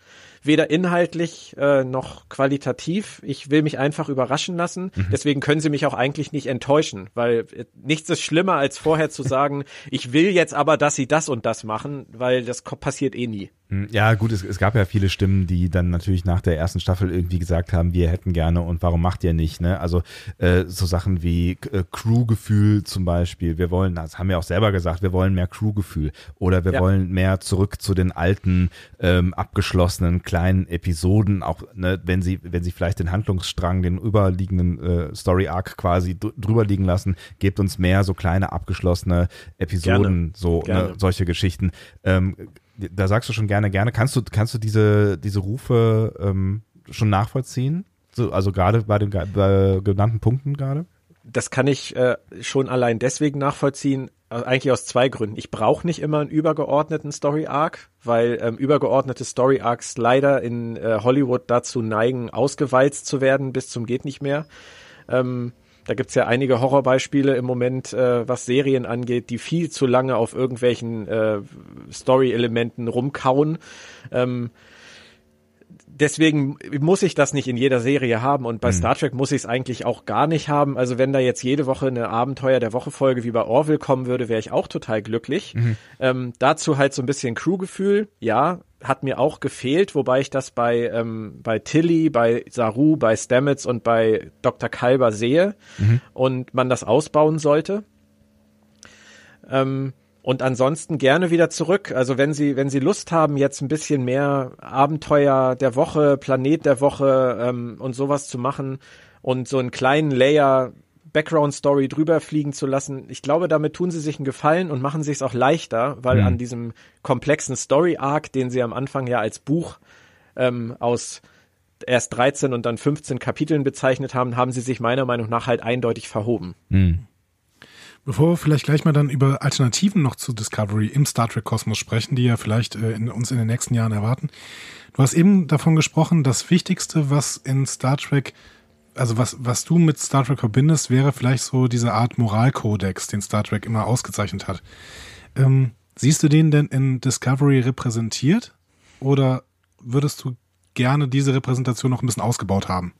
weder inhaltlich äh, noch qualitativ. Ich will mich einfach überraschen lassen. Mhm. Deswegen können sie mich auch eigentlich nicht enttäuschen, weil äh, nichts ist schlimmer als vorher zu sagen, ich will jetzt aber, dass sie das und das machen, weil das passiert eh nie. Hm, ja, gut, es, es gab ja viele Stimmen, die dann natürlich nach der ersten Staffel irgendwie gesagt haben, wir hätten gerne und warum macht ihr nicht, ne? Also äh, so Sachen wie äh, Crew-Gefühl zum Beispiel. Wir wollen, das haben wir auch selber gesagt, wir wollen mehr Crew-Gefühl oder wir ja. wollen mehr zurück zu den alten, ähm, abgeschlossenen kleinen Episoden, auch ne, wenn sie, wenn sie vielleicht den Handlungsstrang, den überliegenden äh, Story Arc quasi drüber liegen lassen, gebt uns mehr so kleine abgeschlossene Episoden, gerne. so ne, gerne. Ne, solche Geschichten. Ähm, da sagst du schon gerne, gerne. Kannst du, kannst du diese, diese Rufe ähm, schon nachvollziehen? So, also gerade bei den bei genannten Punkten gerade? Das kann ich äh, schon allein deswegen nachvollziehen, also eigentlich aus zwei Gründen. Ich brauche nicht immer einen übergeordneten Story Arc, weil ähm, übergeordnete Story Arcs leider in äh, Hollywood dazu neigen, ausgewalzt zu werden bis zum geht nicht mehr. Ähm, da gibt's ja einige Horrorbeispiele im Moment, äh, was Serien angeht, die viel zu lange auf irgendwelchen äh, Story-Elementen rumkauen. Ähm, deswegen muss ich das nicht in jeder Serie haben und bei mhm. Star Trek muss ich es eigentlich auch gar nicht haben. Also wenn da jetzt jede Woche eine Abenteuer der Woche Folge wie bei Orville kommen würde, wäre ich auch total glücklich. Mhm. Ähm, dazu halt so ein bisschen Crewgefühl, ja, hat mir auch gefehlt, wobei ich das bei ähm, bei Tilly, bei Saru, bei Stamets und bei Dr. Kalber sehe mhm. und man das ausbauen sollte. Ähm, und ansonsten gerne wieder zurück. Also wenn Sie, wenn Sie Lust haben, jetzt ein bisschen mehr Abenteuer der Woche, Planet der Woche ähm, und sowas zu machen und so einen kleinen Layer Background Story drüber fliegen zu lassen, ich glaube, damit tun sie sich einen Gefallen und machen sich es auch leichter, weil mhm. an diesem komplexen Story Arc, den sie am Anfang ja als Buch ähm, aus erst 13 und dann 15 Kapiteln bezeichnet haben, haben sie sich meiner Meinung nach halt eindeutig verhoben. Mhm. Bevor wir vielleicht gleich mal dann über Alternativen noch zu Discovery im Star Trek Kosmos sprechen, die ja vielleicht äh, in, uns in den nächsten Jahren erwarten. Du hast eben davon gesprochen, das Wichtigste, was in Star Trek, also was, was du mit Star Trek verbindest, wäre vielleicht so diese Art Moralkodex, den Star Trek immer ausgezeichnet hat. Ähm, siehst du den denn in Discovery repräsentiert? Oder würdest du gerne diese Repräsentation noch ein bisschen ausgebaut haben?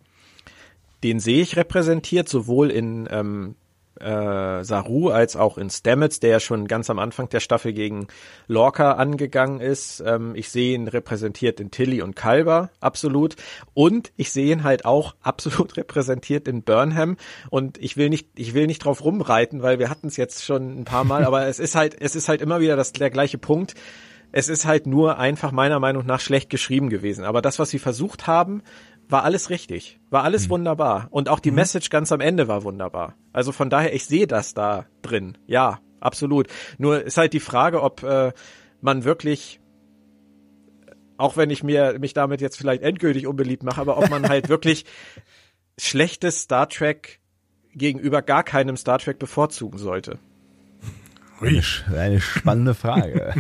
Den sehe ich repräsentiert, sowohl in ähm, äh, Saru als auch in Stamets, der ja schon ganz am Anfang der Staffel gegen Lorca angegangen ist. Ähm, ich sehe ihn repräsentiert in Tilly und Kalber, absolut. Und ich sehe ihn halt auch absolut repräsentiert in Burnham. Und ich will nicht, ich will nicht drauf rumreiten, weil wir hatten es jetzt schon ein paar Mal, aber es ist halt, es ist halt immer wieder das, der gleiche Punkt. Es ist halt nur einfach meiner Meinung nach schlecht geschrieben gewesen. Aber das, was sie versucht haben, war alles richtig, war alles mhm. wunderbar und auch die mhm. Message ganz am Ende war wunderbar. Also von daher, ich sehe das da drin, ja, absolut. Nur ist halt die Frage, ob äh, man wirklich, auch wenn ich mir mich damit jetzt vielleicht endgültig unbeliebt mache, aber ob man halt wirklich schlechtes Star Trek gegenüber gar keinem Star Trek bevorzugen sollte. Eine, eine spannende Frage.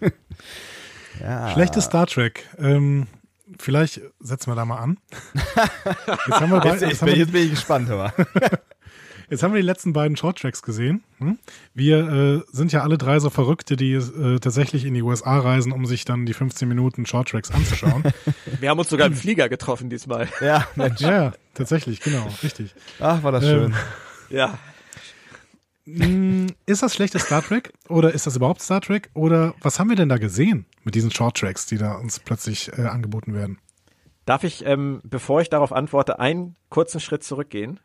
ja. Schlechtes Star Trek. Ähm, vielleicht setzen wir da mal an. Jetzt, haben wir bei, jetzt, jetzt, bin, jetzt bin ich gespannt, aber. Jetzt haben wir die letzten beiden Shorttracks gesehen. Hm? Wir äh, sind ja alle drei so Verrückte, die äh, tatsächlich in die USA reisen, um sich dann die 15 Minuten Shorttracks anzuschauen. Wir haben uns sogar im Flieger getroffen diesmal. Ja, Mensch. Ja, tatsächlich, genau, richtig. Ach, war das schön. Ähm, ja. Mm, ist das schlechtes Star Trek oder ist das überhaupt Star Trek oder was haben wir denn da gesehen mit diesen Short Tracks, die da uns plötzlich äh, angeboten werden? Darf ich, ähm, bevor ich darauf antworte, einen kurzen Schritt zurückgehen?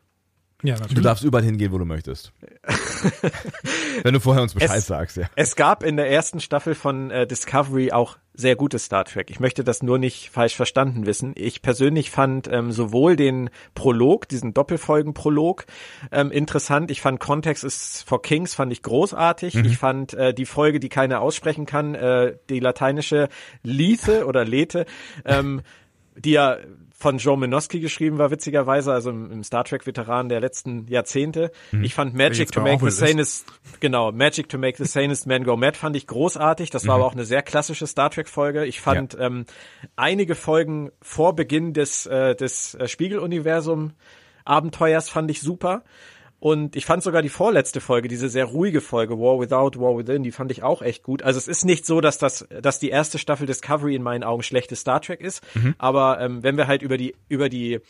Ja, natürlich. Du darfst überall hingehen, wo du möchtest. Wenn du vorher uns Bescheid es, sagst, ja. Es gab in der ersten Staffel von äh, Discovery auch sehr gutes Star Trek. Ich möchte das nur nicht falsch verstanden wissen. Ich persönlich fand ähm, sowohl den Prolog, diesen Doppelfolgen-Prolog, ähm, interessant. Ich fand Context is for Kings, fand ich großartig. Mhm. Ich fand äh, die Folge, die keiner aussprechen kann, äh, die lateinische Lethe oder Lethe, ähm, die ja von Joe Minoski geschrieben war, witzigerweise, also im, im Star Trek Veteran der letzten Jahrzehnte. Hm. Ich fand Magic to Make the Sanest, genau, Magic to Make the Sanest Man Go Mad fand ich großartig. Das war mhm. aber auch eine sehr klassische Star Trek Folge. Ich fand ja. ähm, einige Folgen vor Beginn des, äh, des äh, Spiegeluniversum Abenteuers fand ich super. Und ich fand sogar die vorletzte Folge, diese sehr ruhige Folge, War Without, War Within, die fand ich auch echt gut. Also es ist nicht so, dass das, dass die erste Staffel Discovery in meinen Augen schlechtes Star Trek ist. Mhm. Aber ähm, wenn wir halt über die, über die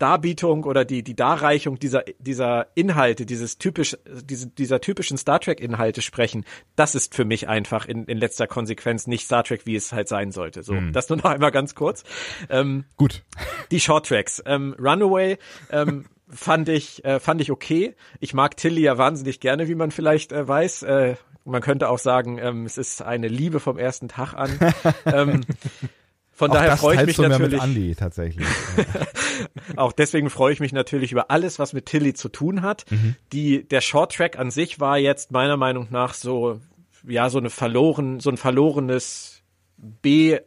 Darbietung oder die, die Darreichung dieser, dieser Inhalte, dieses typisch, diese, dieser typischen Star Trek Inhalte sprechen, das ist für mich einfach in, in letzter Konsequenz nicht Star Trek, wie es halt sein sollte. So, mhm. das nur noch einmal ganz kurz. Ähm, Gut. Die Short Tracks. Ähm, Runaway, ähm, fand ich, äh, fand ich okay. Ich mag Tilly ja wahnsinnig gerne, wie man vielleicht äh, weiß. Äh, man könnte auch sagen, ähm, es ist eine Liebe vom ersten Tag an. ähm, von auch daher freue ich mich natürlich. Mit Andy, tatsächlich. auch deswegen freue ich mich natürlich über alles, was mit Tilly zu tun hat. Mhm. Die, der Short Track an sich war jetzt meiner Meinung nach so, ja, so eine verloren, so ein verlorenes B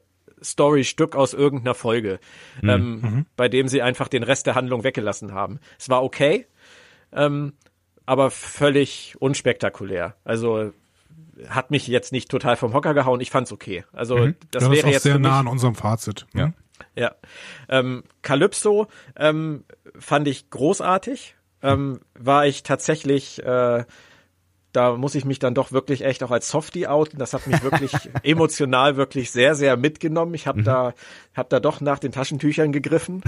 Story-Stück aus irgendeiner Folge, mhm. Ähm, mhm. bei dem sie einfach den Rest der Handlung weggelassen haben. Es war okay, ähm, aber völlig unspektakulär. Also hat mich jetzt nicht total vom Hocker gehauen. Ich fand's okay. Also mhm. das, das wäre jetzt sehr nah an unserem Fazit. Ja. Mhm. Ja. Ähm, Calypso ähm, fand ich großartig. Ähm, war ich tatsächlich äh, da muss ich mich dann doch wirklich echt auch als Softie outen. Das hat mich wirklich emotional wirklich sehr, sehr mitgenommen. Ich habe mhm. da, hab da doch nach den Taschentüchern gegriffen,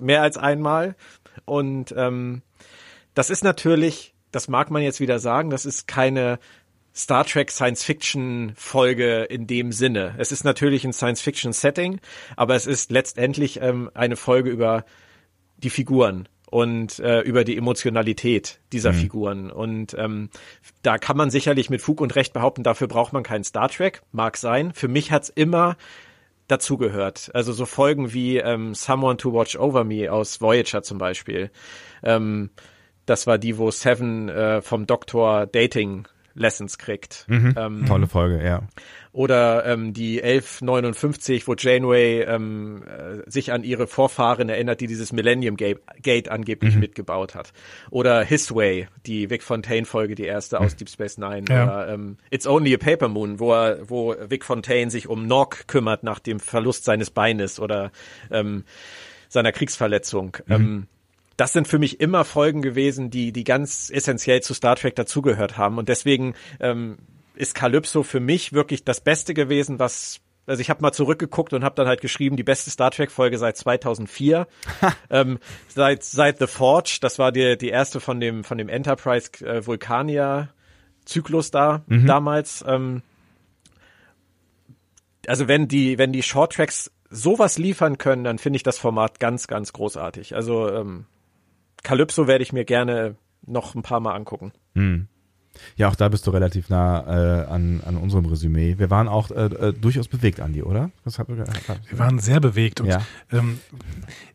mehr als einmal. Und ähm, das ist natürlich, das mag man jetzt wieder sagen, das ist keine Star Trek Science Fiction Folge in dem Sinne. Es ist natürlich ein Science Fiction Setting, aber es ist letztendlich ähm, eine Folge über die Figuren und äh, über die Emotionalität dieser mhm. Figuren. Und ähm, da kann man sicherlich mit Fug und Recht behaupten, dafür braucht man keinen Star Trek, mag sein. Für mich hat's immer dazugehört. Also so Folgen wie ähm, Someone to Watch Over Me aus Voyager zum Beispiel. Ähm, das war die, wo Seven äh, vom Doktor Dating Lessons kriegt. Mhm. Ähm, Tolle Folge, ja. Oder ähm, die 1159, wo Janeway ähm, äh, sich an ihre Vorfahren erinnert, die dieses Millennium Gate, angeblich mhm. mitgebaut hat. Oder His Way, die Vic Fontaine-Folge, die erste aus mhm. Deep Space Nine. Ja. Oder ähm, It's Only a Paper Moon, wo, er, wo Vic Fontaine sich um Nog kümmert nach dem Verlust seines Beines oder ähm, seiner Kriegsverletzung. Mhm. Ähm, das sind für mich immer Folgen gewesen, die, die ganz essentiell zu Star Trek dazugehört haben. Und deswegen ähm, ist Calypso für mich wirklich das Beste gewesen, was also ich habe mal zurückgeguckt und habe dann halt geschrieben, die beste Star Trek Folge seit 2004, ähm, seit seit The Forge, das war die die erste von dem von dem Enterprise äh, Vulkanier Zyklus da mhm. damals. Ähm, also wenn die wenn die Short Tracks sowas liefern können, dann finde ich das Format ganz ganz großartig. Also ähm, Calypso werde ich mir gerne noch ein paar Mal angucken. Hm. Ja, auch da bist du relativ nah äh, an, an unserem Resümee. Wir waren auch äh, äh, durchaus bewegt, Andi, oder? Was hat, wir waren sehr bewegt. Und ja. ähm,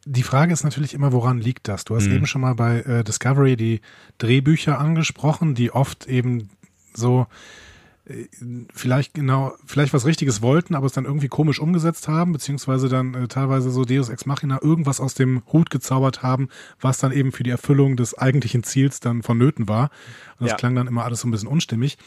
die Frage ist natürlich immer, woran liegt das? Du hast hm. eben schon mal bei äh, Discovery die Drehbücher angesprochen, die oft eben so äh, vielleicht genau, vielleicht was Richtiges wollten, aber es dann irgendwie komisch umgesetzt haben, beziehungsweise dann äh, teilweise so Deus Ex Machina irgendwas aus dem Hut gezaubert haben, was dann eben für die Erfüllung des eigentlichen Ziels dann vonnöten war. Und das ja. klang dann immer alles so ein bisschen unstimmig.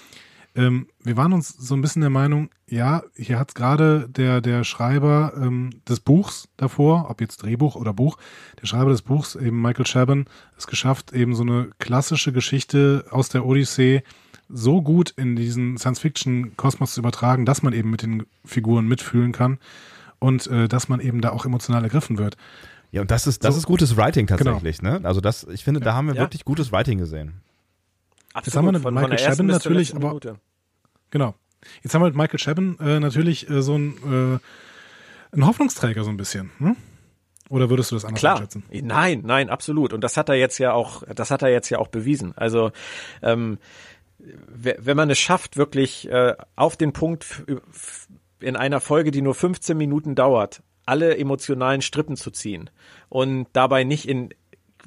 Ähm, wir waren uns so ein bisschen der Meinung, ja, hier hat gerade der, der Schreiber ähm, des Buchs davor, ob jetzt Drehbuch oder Buch, der Schreiber des Buchs, eben Michael Chabon, es geschafft, eben so eine klassische Geschichte aus der Odyssee so gut in diesen Science-Fiction-Kosmos zu übertragen, dass man eben mit den Figuren mitfühlen kann und äh, dass man eben da auch emotional ergriffen wird. Ja, und das ist, das So. ist gutes Writing tatsächlich, ne? Also das, ich finde, da haben wir Ja. wirklich gutes Writing gesehen. Absolut. haben wir mit von, Michael Chabon natürlich, aber- Minute. Genau. Jetzt haben wir mit Michael Chabon äh, natürlich äh, so ein, äh, ein Hoffnungsträger so ein bisschen. Hm? Oder würdest du das anders Klar. einschätzen? Nein, nein, absolut. Und das hat er jetzt ja auch, das hat er jetzt ja auch bewiesen. Also ähm, wenn man es schafft, wirklich äh, auf den Punkt in einer Folge, die nur 15 Minuten dauert, alle emotionalen Strippen zu ziehen und dabei nicht in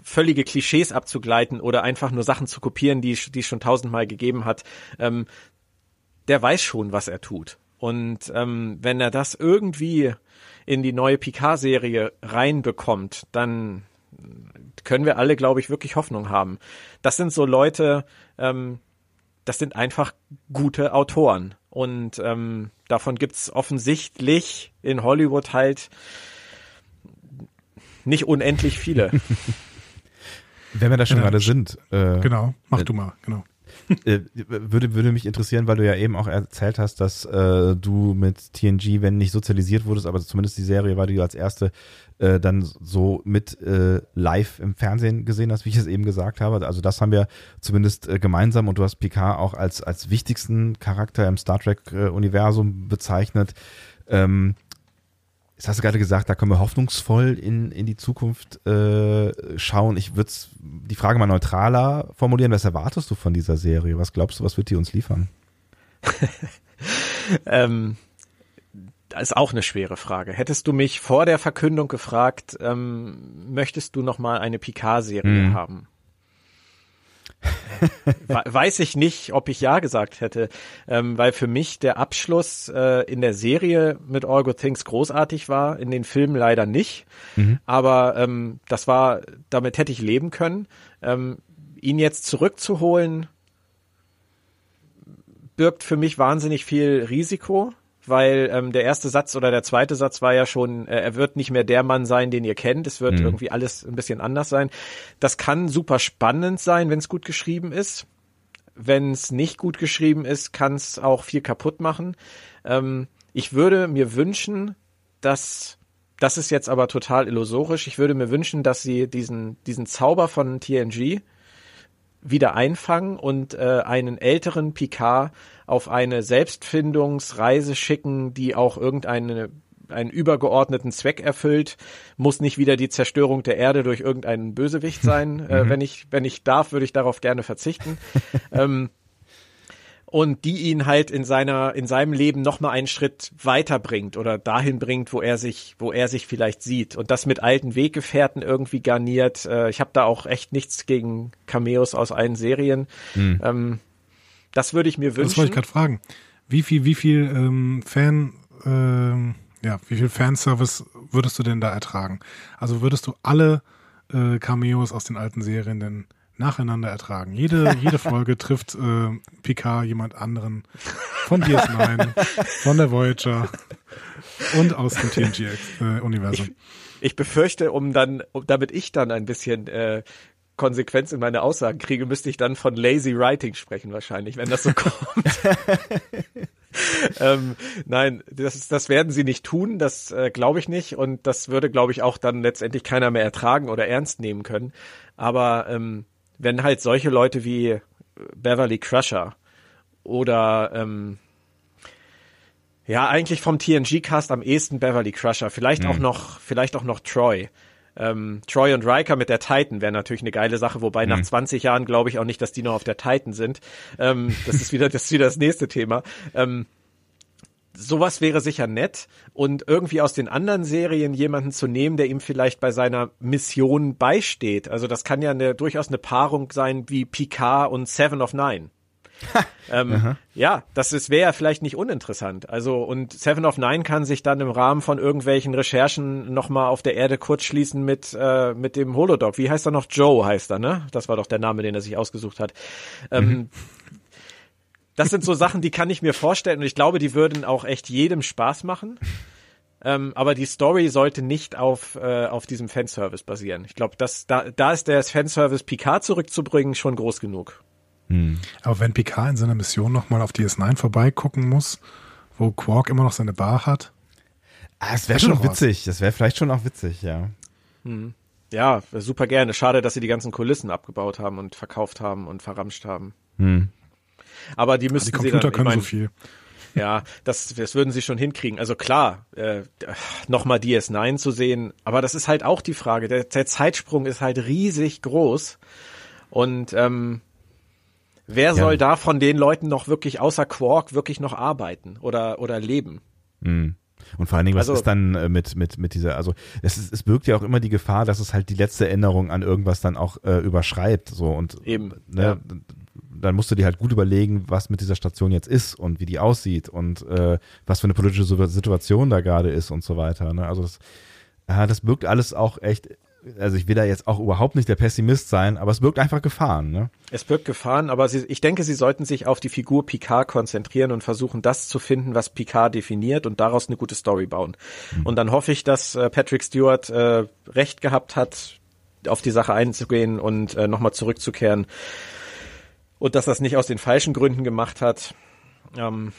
völlige Klischees abzugleiten oder einfach nur Sachen zu kopieren, die die es schon tausendmal gegeben hat, ähm, der weiß schon, was er tut. Und ähm, wenn er das irgendwie in die neue Picard-Serie reinbekommt, dann können wir alle, glaube ich, wirklich Hoffnung haben. Das sind so Leute, ähm, das sind einfach gute Autoren. Und ähm, davon gibt's offensichtlich in Hollywood halt nicht unendlich viele. Wenn wir da schon Ja, gerade sind, äh, Genau, mach Äh, du mal, genau. Äh, würde, würde mich interessieren, weil du ja eben auch erzählt hast, dass äh, du mit TNG, wenn nicht sozialisiert wurdest, aber zumindest die Serie war, die du als erste äh, dann so mit äh, live im Fernsehen gesehen hast, wie ich es eben gesagt habe. Also das haben wir zumindest äh, gemeinsam und du hast Picard auch als, als wichtigsten Charakter im Star Trek-Universum bezeichnet. Ähm, Jetzt hast du gerade gesagt, da können wir hoffnungsvoll in, in die Zukunft äh, schauen. Ich würde die Frage mal neutraler formulieren. Was erwartest du von dieser Serie? Was glaubst du, was wird die uns liefern? ähm, das ist auch eine schwere Frage. Hättest du mich vor der Verkündung gefragt, ähm, möchtest du noch mal eine Picard-Serie Mhm. haben? We- Weiß ich nicht, ob ich ja gesagt hätte, ähm, weil für mich der Abschluss äh, in der Serie mit All Good Things großartig war, in den Filmen leider nicht. Aber ähm, das war, damit hätte ich leben können. Ähm, ihn jetzt zurückzuholen, birgt für mich wahnsinnig viel Risiko, weil ähm, der erste Satz oder der zweite Satz war ja schon, äh, er wird nicht mehr der Mann sein, den ihr kennt. Es wird Mhm. irgendwie alles ein bisschen anders sein. Das kann super spannend sein, wenn es gut geschrieben ist. Wenn es nicht gut geschrieben ist, kann es auch viel kaputt machen. Ähm, ich würde mir wünschen, dass das ist jetzt aber total illusorisch. Ich würde mir wünschen, dass sie diesen diesen Zauber von TNG wieder einfangen und äh, einen älteren Picard auf eine Selbstfindungsreise schicken, die auch irgendeine einen übergeordneten Zweck erfüllt, muss nicht wieder die Zerstörung der Erde durch irgendeinen Bösewicht sein. äh, wenn ich wenn ich darf, würde ich darauf gerne verzichten. ähm, und die ihn halt in seiner in seinem Leben noch mal einen Schritt weiterbringt oder dahin bringt, wo er sich wo er sich vielleicht sieht und das mit alten Weggefährten irgendwie garniert. Äh, ich habe da auch echt nichts gegen Cameos aus allen Serien. Ähm, das würde ich mir Das wollte ich wünschen. gerade fragen. Wie viel, wie viel ähm, Fan, ähm, ja, wie viel Fanservice würdest du denn da ertragen? Also würdest du alle äh, Cameos aus den alten Serien denn nacheinander ertragen? Jede, jede Folge trifft äh, Picard jemand anderen von DS9, von der Voyager und aus dem TNG-Universum. Ich befürchte, um dann, um, damit ich dann ein bisschen äh, Konsequenz in meine Aussagen kriege, müsste ich dann von lazy writing sprechen wahrscheinlich, wenn das so kommt. ähm, nein, das, das werden sie nicht tun, das äh, glaube ich nicht und das würde, glaube ich, auch dann letztendlich keiner mehr ertragen oder ernst nehmen können. Aber ähm, wenn halt solche Leute wie Beverly Crusher oder ähm, ja, eigentlich vom TNG-Cast am ehesten Beverly Crusher. Vielleicht auch noch, vielleicht auch noch Troy. Ähm, Troy und Riker mit der Titan wäre natürlich eine geile Sache, wobei nach 20 Jahren glaube ich auch nicht, dass die noch auf der Titan sind. Ähm, das ist wieder, das ist wieder das nächste Thema. Ähm, sowas wäre sicher nett und irgendwie aus den anderen Serien jemanden zu nehmen, der ihm vielleicht bei seiner Mission beisteht. Also das kann ja eine, durchaus eine Paarung sein wie Picard und Seven of Nine. ähm, ja, das wäre ja vielleicht nicht uninteressant. Also und Seven of Nine kann sich dann im Rahmen von irgendwelchen Recherchen nochmal auf der Erde kurz schließen mit äh, mit dem Holodog. Wie heißt er noch? Joe heißt er, ne? Das war doch der Name, den er sich ausgesucht hat. Ähm, das sind so Sachen, die kann ich mir vorstellen und ich glaube, die würden auch echt jedem Spaß machen. Ähm, aber die Story sollte nicht auf, äh, auf diesem Fanservice basieren. Ich glaube, da, da ist der Fanservice Picard zurückzubringen schon groß genug. Aber wenn Picard in seiner Mission nochmal auf DS9 vorbeigucken muss, wo Quark immer noch seine Bar hat, Ah, das wäre schon doch was. witzig. Das wäre vielleicht schon auch witzig, ja. Hm. Ja, super gerne. Schade, dass sie die ganzen Kulissen abgebaut haben und verkauft haben und verramscht haben. Hm. Aber die müssen die Computer dann, können ich mein, so viel. Ja, das, das würden sie schon hinkriegen. Also klar, äh, nochmal DS9 zu sehen, aber das ist halt auch die Frage. Der, der Zeitsprung ist halt riesig groß. Und ähm, wer soll da von den Leuten noch wirklich außer Quark wirklich noch arbeiten oder, oder leben? Mhm. Und vor allen Dingen, was Also- ist dann äh, mit, mit, mit dieser, also es, ist, es birgt ja auch immer die Gefahr, dass es halt die letzte Änderung an irgendwas dann auch äh, überschreibt. So und Eben, ne, ja. Dann musst du dir halt gut überlegen, was mit dieser Station jetzt ist und wie die aussieht und äh, was für eine politische Situation da gerade ist und so weiter. Ne? Also das, ja, das birgt alles auch echt, also ich will da jetzt auch überhaupt nicht der Pessimist sein, aber es birgt einfach Gefahren, ne? Es birgt Gefahren, aber sie, ich denke, sie sollten sich auf die Figur Picard konzentrieren und versuchen, das zu finden, was Picard definiert und daraus eine gute Story bauen. Und dann hoffe ich, dass äh, Patrick Stewart äh, recht gehabt hat, auf die Sache einzugehen und äh, nochmal zurückzukehren. Und dass das nicht aus den falschen Gründen gemacht hat. Ähm,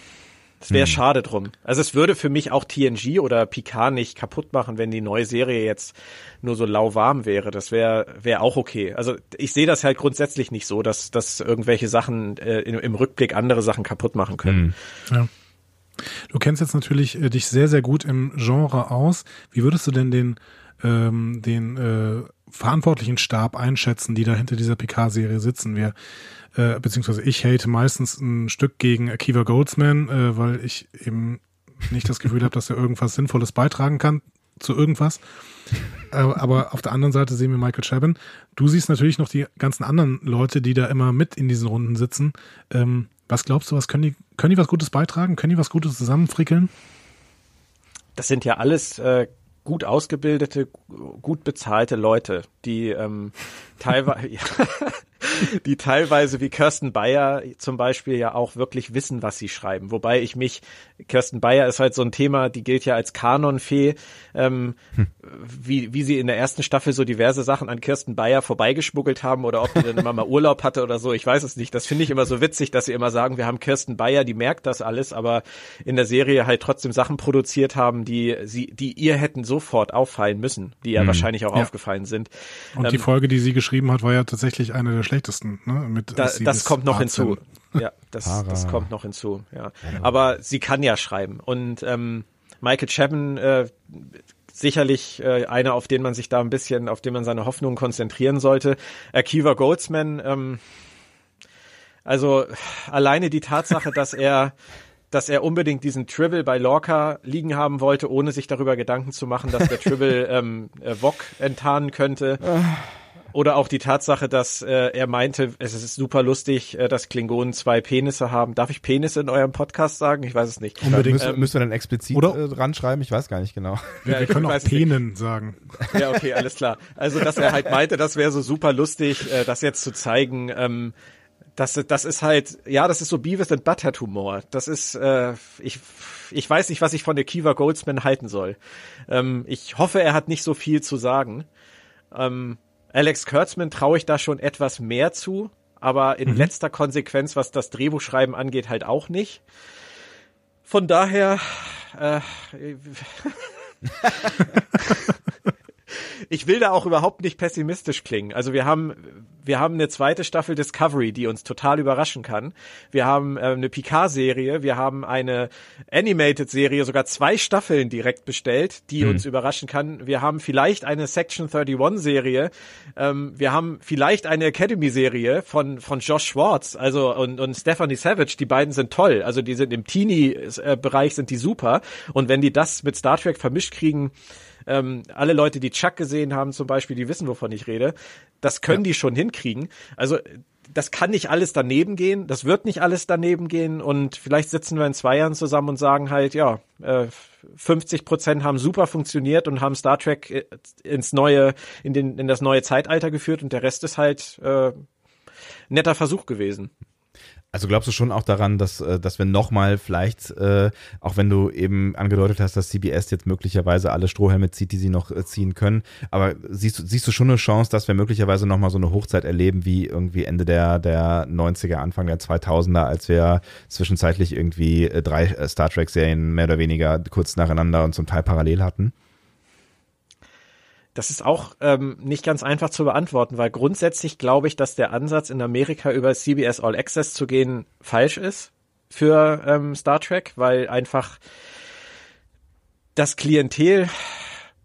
es wäre schade drum. Also es würde für mich auch TNG oder Picard nicht kaputt machen, wenn die neue Serie jetzt nur so lauwarm wäre. Das wäre wäre auch okay. Also ich sehe das halt grundsätzlich nicht so, dass dass irgendwelche Sachen äh, im, im Rückblick andere Sachen kaputt machen können. Ja. Du kennst jetzt natürlich äh, dich sehr, sehr gut im Genre aus. Wie würdest du denn den, ähm, den äh, verantwortlichen Stab einschätzen, die da hinter dieser PK-Serie sitzen? Wir, äh, beziehungsweise ich hate meistens ein Stück gegen Akiva Goldsman, äh, weil ich eben nicht das Gefühl habe, dass er irgendwas Sinnvolles beitragen kann zu irgendwas. Äh, aber auf der anderen Seite sehen wir Michael Chabon. Du siehst natürlich noch die ganzen anderen Leute, die da immer mit in diesen Runden sitzen. Ähm, was glaubst du, was können die, können die was Gutes beitragen? Können die was Gutes zusammenfrickeln? Das sind ja alles äh, gut ausgebildete, gut bezahlte Leute, die ähm, teilweise, die teilweise wie Kirsten Bayer zum Beispiel ja auch wirklich wissen, was sie schreiben. Wobei ich mich, Kirsten Bayer ist halt so ein Thema, die gilt ja als Kanonfee, ähm, wie, wie sie in der ersten Staffel so diverse Sachen an Kirsten Bayer vorbeigeschmuggelt haben oder ob die dann immer mal Urlaub hatte oder so, ich weiß es nicht. Das finde ich immer so witzig, dass sie immer sagen, wir haben Kirsten Bayer, die merkt das alles, aber in der Serie halt trotzdem Sachen produziert haben, die sie, die ihr hätten sofort auffallen müssen, die ja wahrscheinlich auch Ja. aufgefallen sind. Und die Ähm, Folge, die sie geschrieben hat, war ja tatsächlich eine der schlechtesten. Ne? Mit, Da, das kommt noch Arzt hinzu. sind. Ja, das, das kommt noch hinzu. Ja, aber sie kann ja schreiben und ähm, Michael Chabon äh, sicherlich äh, einer, auf den man sich da ein bisschen, auf den man seine Hoffnungen konzentrieren sollte. Akiva Goldsman, ähm, also alleine die Tatsache, dass er dass er unbedingt diesen Tribble bei Lorca liegen haben wollte, ohne sich darüber Gedanken zu machen, dass der Tribble ähm, äh, Vok enttarnen könnte. Oder auch die Tatsache, dass äh, er meinte, es ist super lustig, äh, dass Klingonen zwei Penisse haben. Darf ich Penisse in eurem Podcast sagen? Ich weiß es nicht. Unbedingt. Müssen, müssen wir dann explizit Oder- äh, dran schreiben? Ich weiß gar nicht genau. Wir, Ja, wir können auch es nicht. Penen sagen. Ja, okay, alles klar. Also, dass er halt meinte, das wäre so super lustig, äh, das jetzt zu zeigen. Ähm, das, das ist halt, ja, das ist so Beavis and Butthead Humor. Das ist, äh, ich, ich weiß nicht, was ich von der Kiva Goldsman halten soll. Ähm, ich hoffe, er hat nicht so viel zu sagen. Ähm, Alex Kurtzman traue ich da schon etwas mehr zu, aber in letzter Konsequenz, was das Drehbuchschreiben angeht, halt auch nicht. Von daher, äh, ich will da auch überhaupt nicht pessimistisch klingen. Also wir haben, wir haben eine zweite Staffel Discovery, die uns total überraschen kann. Wir haben äh, eine Picard-Serie, wir haben eine Animated-Serie, sogar zwei Staffeln direkt bestellt, die uns überraschen kann. Wir haben vielleicht eine Section 31-Serie. Ähm, wir haben vielleicht eine Academy-Serie von, von Josh Schwartz, also und, und Stephanie Savage. Die beiden sind toll. Also die sind im Teenie-Bereich sind die super. Und wenn die das mit Star Trek vermischt kriegen, ähm, alle Leute, die Chuck gesehen haben zum Beispiel, die wissen, wovon ich rede. Das können die schon hinkriegen. Also das kann nicht alles daneben gehen, das wird nicht alles daneben gehen und vielleicht sitzen wir in zwei Jahren zusammen und sagen halt, ja, äh, 50 Prozent haben super funktioniert und haben Star Trek äh, ins neue, in den, in das neue Zeitalter geführt und der Rest ist halt äh, netter Versuch gewesen. Also glaubst du schon auch daran, dass, äh, dass wir nochmal vielleicht, äh, auch wenn du eben angedeutet hast, dass CBS jetzt möglicherweise alle Strohhelme zieht, die sie noch äh, ziehen können, aber siehst, du siehst du schon eine Chance, dass wir möglicherweise nochmal so eine Hochzeit erleben, wie irgendwie Ende der, der 90er, Anfang der 2000er, als wir zwischenzeitlich irgendwie äh, drei Star Trek-Serien mehr oder weniger kurz nacheinander und zum Teil parallel hatten? Das ist auch ähm, nicht ganz einfach zu beantworten, weil grundsätzlich glaube ich, dass der Ansatz in Amerika über CBS All Access zu gehen falsch ist für ähm, Star Trek, weil einfach das Klientel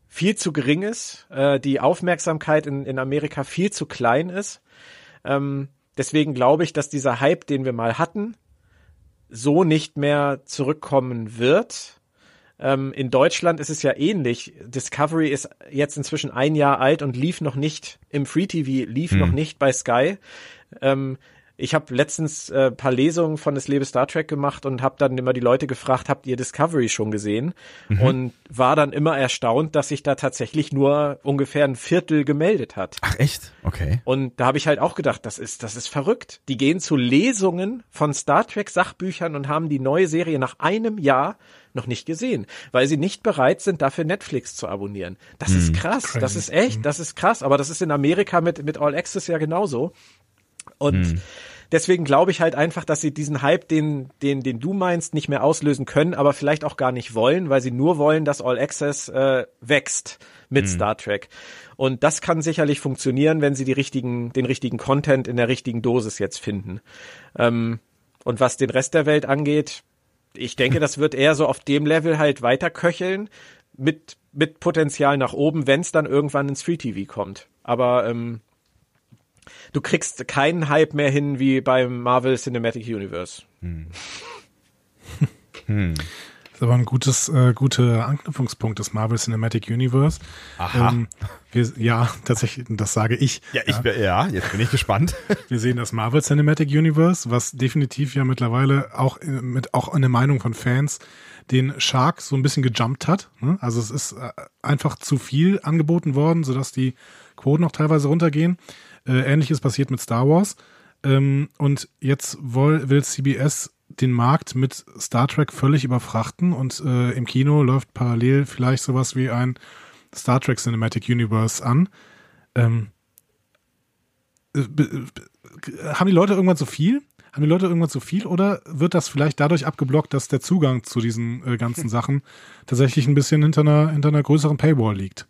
viel zu gering ist, äh, die Aufmerksamkeit in, in Amerika viel zu klein ist. Ähm, deswegen glaube ich, dass dieser Hype, den wir mal hatten, so nicht mehr zurückkommen wird. Ähm, in Deutschland ist es ja ähnlich. Discovery ist jetzt inzwischen ein Jahr alt und lief noch nicht im Free TV, lief hm. noch nicht bei Sky. Ähm, ich habe letztens äh, paar Lesungen von Das Lebe Star Trek gemacht und habe dann immer die Leute gefragt, habt ihr Discovery schon gesehen? Mhm. Und war dann immer erstaunt, dass sich da tatsächlich nur ungefähr ein Viertel gemeldet hat. Ach echt? Okay. Und da habe ich halt auch gedacht, das ist das ist verrückt. Die gehen zu Lesungen von Star Trek Sachbüchern und haben die neue Serie nach einem Jahr noch nicht gesehen, weil sie nicht bereit sind, dafür Netflix zu abonnieren. Das hm, ist krass, crazy. das ist echt, hm. das ist krass, aber das ist in Amerika mit, mit All Access ja genauso. Und hm. deswegen glaube ich halt einfach, dass sie diesen Hype, den, den, den du meinst, nicht mehr auslösen können, aber vielleicht auch gar nicht wollen, weil sie nur wollen, dass All Access äh, wächst mit hm. Star Trek. Und das kann sicherlich funktionieren, wenn sie die richtigen, den richtigen Content in der richtigen Dosis jetzt finden. Ähm, und was den Rest der Welt angeht, ich denke, das wird eher so auf dem Level halt weiter köcheln mit mit Potenzial nach oben, wenn es dann irgendwann ins Free TV kommt. Aber ähm, du kriegst keinen Hype mehr hin wie beim Marvel Cinematic Universe. Hm. hm. Das ist aber ein gutes, äh, guter Anknüpfungspunkt des Marvel Cinematic Universe. Aha. Ähm, wir, ja, tatsächlich, das sage ich. Ja, ich, ja. ja, jetzt bin ich gespannt. Wir sehen das Marvel Cinematic Universe, was definitiv ja mittlerweile auch äh, mit auch eine Meinung von Fans den Shark so ein bisschen gejumpt hat. Ne? Also es ist äh, einfach zu viel angeboten worden, sodass die Quoten noch teilweise runtergehen. Äh, Ähnliches passiert mit Star Wars. Ähm, und jetzt will, will CBS den Markt mit Star Trek völlig überfrachten und äh, im Kino läuft parallel vielleicht sowas wie ein Star Trek Cinematic Universe an. Ähm, äh, haben die Leute irgendwann zu viel? Haben die Leute irgendwann zu viel oder wird das vielleicht dadurch abgeblockt, dass der Zugang zu diesen äh, ganzen Sachen tatsächlich ein bisschen hinter einer, hinter einer größeren Paywall liegt?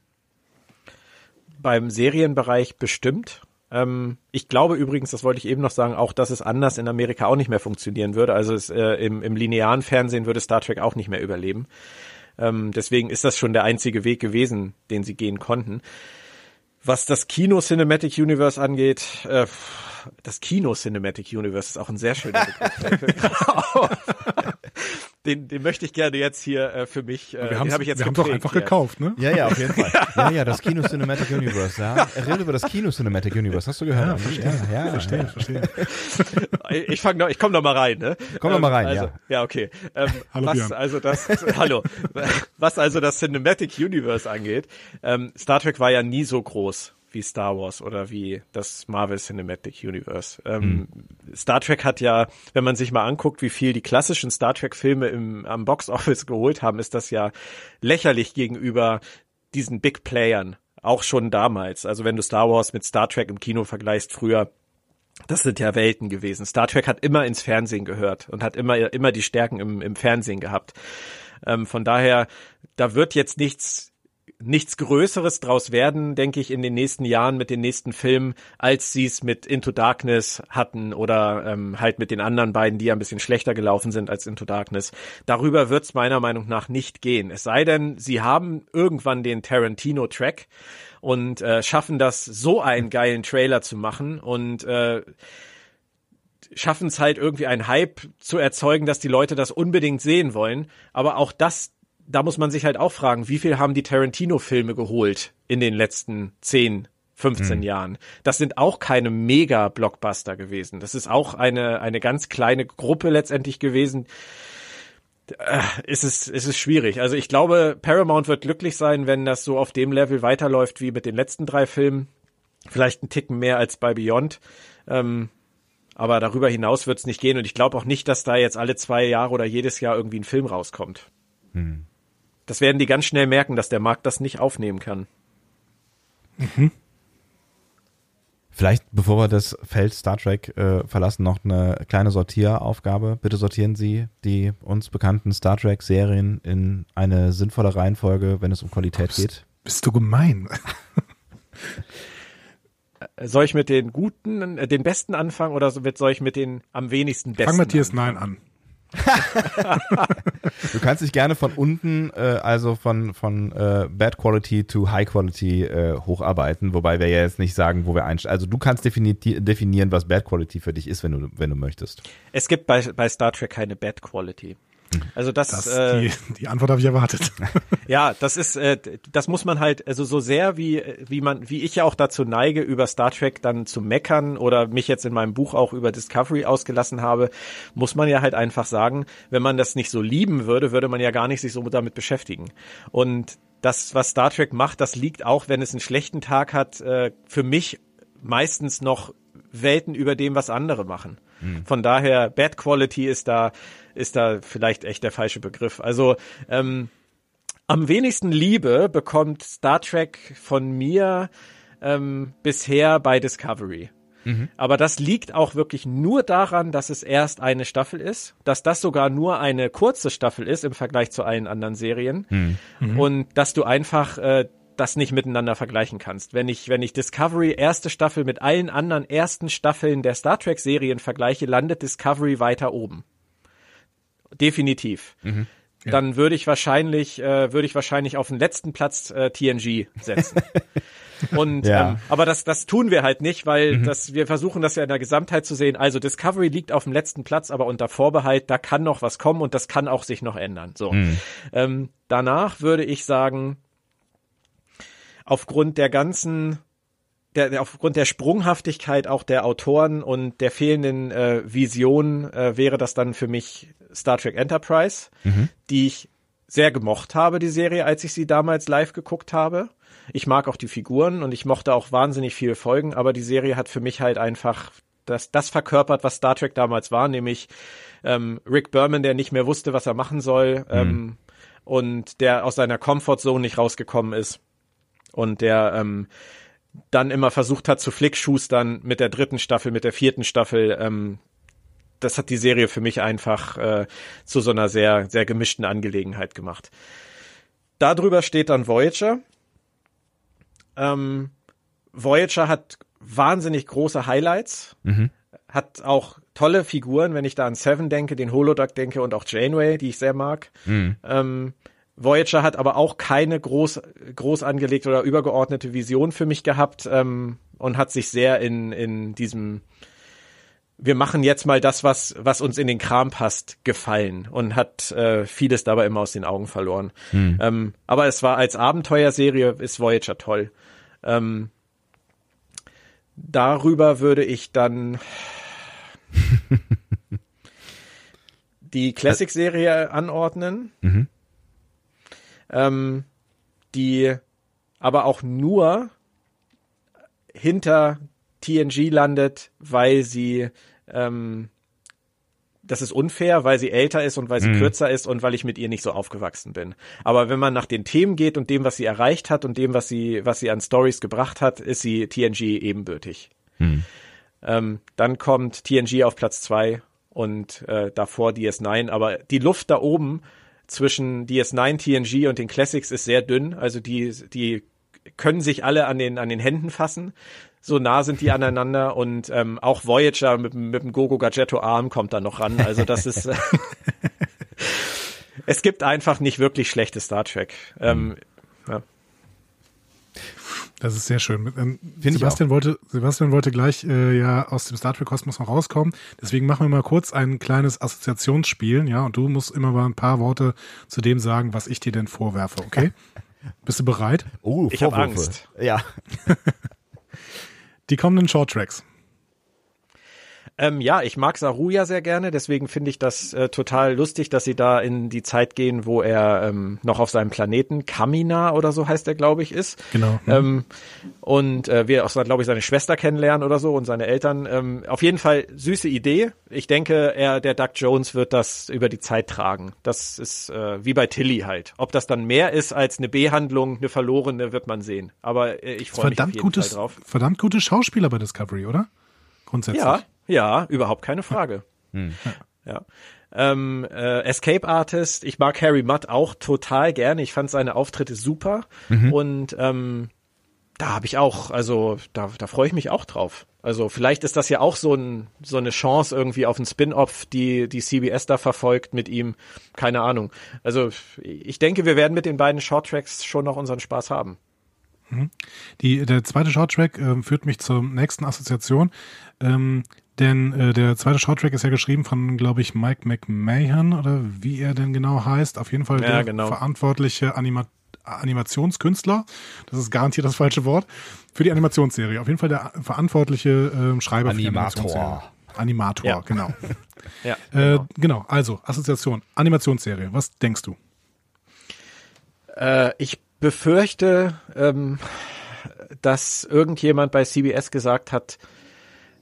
Beim Serienbereich bestimmt. Ähm, ich glaube übrigens, das wollte ich eben noch sagen, auch dass es anders in Amerika auch nicht mehr funktionieren würde. Also es, äh, im, im linearen Fernsehen würde Star Trek auch nicht mehr überleben. Ähm, deswegen ist das schon der einzige Weg gewesen, den sie gehen konnten. Was das Kino Cinematic Universe angeht, äh, das Kino Cinematic Universe ist auch ein sehr schöner Begriff. den, den möchte ich gerne jetzt hier äh, für mich. Äh, wir den habe ich jetzt wir haben doch einfach ja. gekauft, ne? Ja, ja, auf jeden Fall. Ja, ja, das Kino Cinematic Universe. Ja, er redet über das Kino Cinematic Universe. Hast du gehört? Ja, verstehe, ja, ja, verstehe, verstehe. Ich fange noch, ich komme noch mal rein, ne? Komm noch mal rein, also, ja. Ja, okay. Ähm, hallo, was Björn. also das, hallo, was also das Cinematic Universe angeht, ähm, Star Trek war ja nie so groß wie Star Wars oder wie das Marvel Cinematic Universe. Ähm, mhm. Star Trek hat ja, wenn man sich mal anguckt, wie viel die klassischen Star Trek Filme im, am Box Office geholt haben, ist das ja lächerlich gegenüber diesen Big Playern. Auch schon damals. Also wenn du Star Wars mit Star Trek im Kino vergleichst, früher, das sind ja Welten gewesen. Star Trek hat immer ins Fernsehen gehört und hat immer, immer die Stärken im, im Fernsehen gehabt. Ähm, von daher, da wird jetzt nichts nichts Größeres draus werden, denke ich, in den nächsten Jahren mit den nächsten Filmen, als sie es mit Into Darkness hatten oder ähm, halt mit den anderen beiden, die ja ein bisschen schlechter gelaufen sind als Into Darkness. Darüber wird es meiner Meinung nach nicht gehen. Es sei denn, sie haben irgendwann den Tarantino-Track und äh, schaffen das, so einen geilen Trailer zu machen und äh, schaffen es halt irgendwie einen Hype zu erzeugen, dass die Leute das unbedingt sehen wollen. Aber auch das da muss man sich halt auch fragen, wie viel haben die Tarantino-Filme geholt in den letzten 10, 15 mhm. Jahren. Das sind auch keine Mega-Blockbuster gewesen. Das ist auch eine, eine ganz kleine Gruppe letztendlich gewesen. Äh, ist es, ist es schwierig. Also ich glaube, Paramount wird glücklich sein, wenn das so auf dem Level weiterläuft wie mit den letzten drei Filmen. Vielleicht ein Ticken mehr als bei Beyond. Ähm, aber darüber hinaus wird es nicht gehen und ich glaube auch nicht, dass da jetzt alle zwei Jahre oder jedes Jahr irgendwie ein Film rauskommt. Hm. Das werden die ganz schnell merken, dass der Markt das nicht aufnehmen kann. Mhm. Vielleicht, bevor wir das Feld Star Trek äh, verlassen, noch eine kleine Sortieraufgabe. Bitte sortieren Sie die uns bekannten Star Trek-Serien in eine sinnvolle Reihenfolge, wenn es um Qualität bist, geht. Bist du gemein? Soll ich mit den guten, äh, den besten anfangen oder soll ich mit den am wenigsten besten? Fang Matthias Nein an. du kannst dich gerne von unten, äh, also von, von äh, Bad Quality to High Quality äh, hocharbeiten, wobei wir ja jetzt nicht sagen, wo wir einsteigen. Also du kannst definieren, was Bad Quality für dich ist, wenn du, wenn du möchtest. Es gibt bei, bei Star Trek keine Bad Quality. Also das, das äh, die, die Antwort habe ich erwartet. ja, das ist, äh, das muss man halt, also so sehr wie wie man, wie ich ja auch dazu neige, über Star Trek dann zu meckern oder mich jetzt in meinem Buch auch über Discovery ausgelassen habe, muss man ja halt einfach sagen, wenn man das nicht so lieben würde, würde man ja gar nicht sich so damit beschäftigen. Und das, was Star Trek macht, das liegt auch, wenn es einen schlechten Tag hat, äh, für mich meistens noch Welten über dem, was andere machen. Mhm. Von daher, Bad Quality ist da, ist da vielleicht echt der falsche Begriff. Also ähm, am wenigsten Liebe bekommt Star Trek von mir ähm, bisher bei Discovery. Mhm. Aber das liegt auch wirklich nur daran, dass es erst eine Staffel ist, dass das sogar nur eine kurze Staffel ist im Vergleich zu allen anderen Serien mhm. und dass du einfach äh, das nicht miteinander vergleichen kannst. Wenn ich, wenn ich Discovery erste Staffel mit allen anderen ersten Staffeln der Star Trek Serien vergleiche, landet Discovery weiter oben. Definitiv. Mhm. Ja. Dann würde ich wahrscheinlich, äh, würde ich wahrscheinlich auf den letzten Platz äh, TNG setzen. Und ja. ähm, aber das, das tun wir halt nicht, weil mhm. das, wir versuchen das ja in der Gesamtheit zu sehen. Also Discovery liegt auf dem letzten Platz, aber unter Vorbehalt, da kann noch was kommen und das kann auch sich noch ändern. So. Mhm. Ähm, danach würde ich sagen, aufgrund der ganzen der, der, aufgrund der Sprunghaftigkeit auch der Autoren und der fehlenden äh, Vision äh, wäre das dann für mich Star Trek Enterprise, mhm. die ich sehr gemocht habe, die Serie, als ich sie damals live geguckt habe. Ich mag auch die Figuren und ich mochte auch wahnsinnig viele Folgen, aber die Serie hat für mich halt einfach das, das verkörpert, was Star Trek damals war, nämlich ähm, Rick Berman, der nicht mehr wusste, was er machen soll mhm. ähm, und der aus seiner Comfortzone nicht rausgekommen ist und der ähm, dann immer versucht hat zu flickschustern mit der dritten Staffel, mit der vierten Staffel. Ähm, das hat die Serie für mich einfach äh, zu so einer sehr, sehr gemischten Angelegenheit gemacht. Darüber steht dann Voyager. Ähm, Voyager hat wahnsinnig große Highlights, mhm. hat auch tolle Figuren, wenn ich da an Seven denke, den Holoduck denke und auch Janeway, die ich sehr mag. Mhm. Ähm, Voyager hat aber auch keine groß, groß angelegte oder übergeordnete Vision für mich gehabt ähm, und hat sich sehr in, in diesem wir machen jetzt mal das, was, was uns in den Kram passt, gefallen und hat äh, vieles dabei immer aus den Augen verloren. Hm. Ähm, aber es war als Abenteuerserie ist Voyager toll. Ähm, darüber würde ich dann die Classic-Serie anordnen. Mhm ähm, die aber auch nur hinter TNG landet, weil sie ähm, das ist unfair, weil sie älter ist und weil sie mhm. kürzer ist und weil ich mit ihr nicht so aufgewachsen bin. Aber wenn man nach den Themen geht und dem, was sie erreicht hat und dem, was sie, was sie an Stories gebracht hat, ist sie TNG ebenbürtig. Mhm. Ähm, dann kommt TNG auf Platz zwei und äh, davor DS9. Aber die Luft da oben zwischen DS9, TNG und den Classics ist sehr dünn. Also die, die können sich alle an den, an den Händen fassen. So nah sind die aneinander und ähm, auch Voyager mit, mit dem Gogo Gadgetto Arm kommt da noch ran. Also das ist, es gibt einfach nicht wirklich schlechte Star Trek. Ähm, mhm. ja. Das ist sehr schön. Ähm, Sebastian wollte, Sebastian wollte gleich äh, ja aus dem Star Trek Kosmos noch rauskommen. Deswegen machen wir mal kurz ein kleines Assoziationsspiel, ja. Und du musst immer mal ein paar Worte zu dem sagen, was ich dir denn vorwerfe, okay? Bist du bereit? Oh, ich habe Angst. Ja. Die kommenden Short Tracks. Ähm, ja, ich mag Saru ja sehr gerne, deswegen finde ich das äh, total lustig, dass sie da in die Zeit gehen, wo er ähm, noch auf seinem Planeten, Kamina oder so heißt er, glaube ich, ist. Genau. Ähm, und äh, wir auch, glaube ich, seine Schwester kennenlernen oder so und seine Eltern. Ähm, auf jeden Fall süße Idee. Ich denke, er, der Doug Jones wird das über die Zeit tragen. Das ist äh, wie bei Tilly halt. Ob das dann mehr ist als eine B-Handlung, eine verlorene, wird man sehen. Aber äh, ich freue mich auf jeden gutes, Fall drauf. Verdammt gute Schauspieler bei Discovery, oder? Grundsätzlich. Ja, ja, überhaupt keine Frage. Hm. Ja. Ähm, äh, Escape Artist, ich mag Harry Mudd auch total gerne. Ich fand seine Auftritte super. Mhm. Und ähm, da habe ich auch, also da, da freue ich mich auch drauf. Also vielleicht ist das ja auch so, ein, so eine Chance irgendwie auf ein Spin-off, die die CBS da verfolgt mit ihm. Keine Ahnung. Also ich denke, wir werden mit den beiden Shorttracks schon noch unseren Spaß haben. Mhm. Die, der zweite Shorttrack äh, führt mich zur nächsten Assoziation. Ähm, denn äh, der zweite Shorttrack ist ja geschrieben von, glaube ich, Mike McMahon oder wie er denn genau heißt. Auf jeden Fall ja, der genau. verantwortliche Anima Animationskünstler, das ist garantiert das falsche Wort, für die Animationsserie. Auf jeden Fall der verantwortliche äh, Schreiber für die Animationsserie. Animator, Ja. genau. Ja, Äh, genau, also Assoziation, Animationsserie. Was denkst du? Äh, ich befürchte, ähm, dass irgendjemand bei CBS gesagt hat,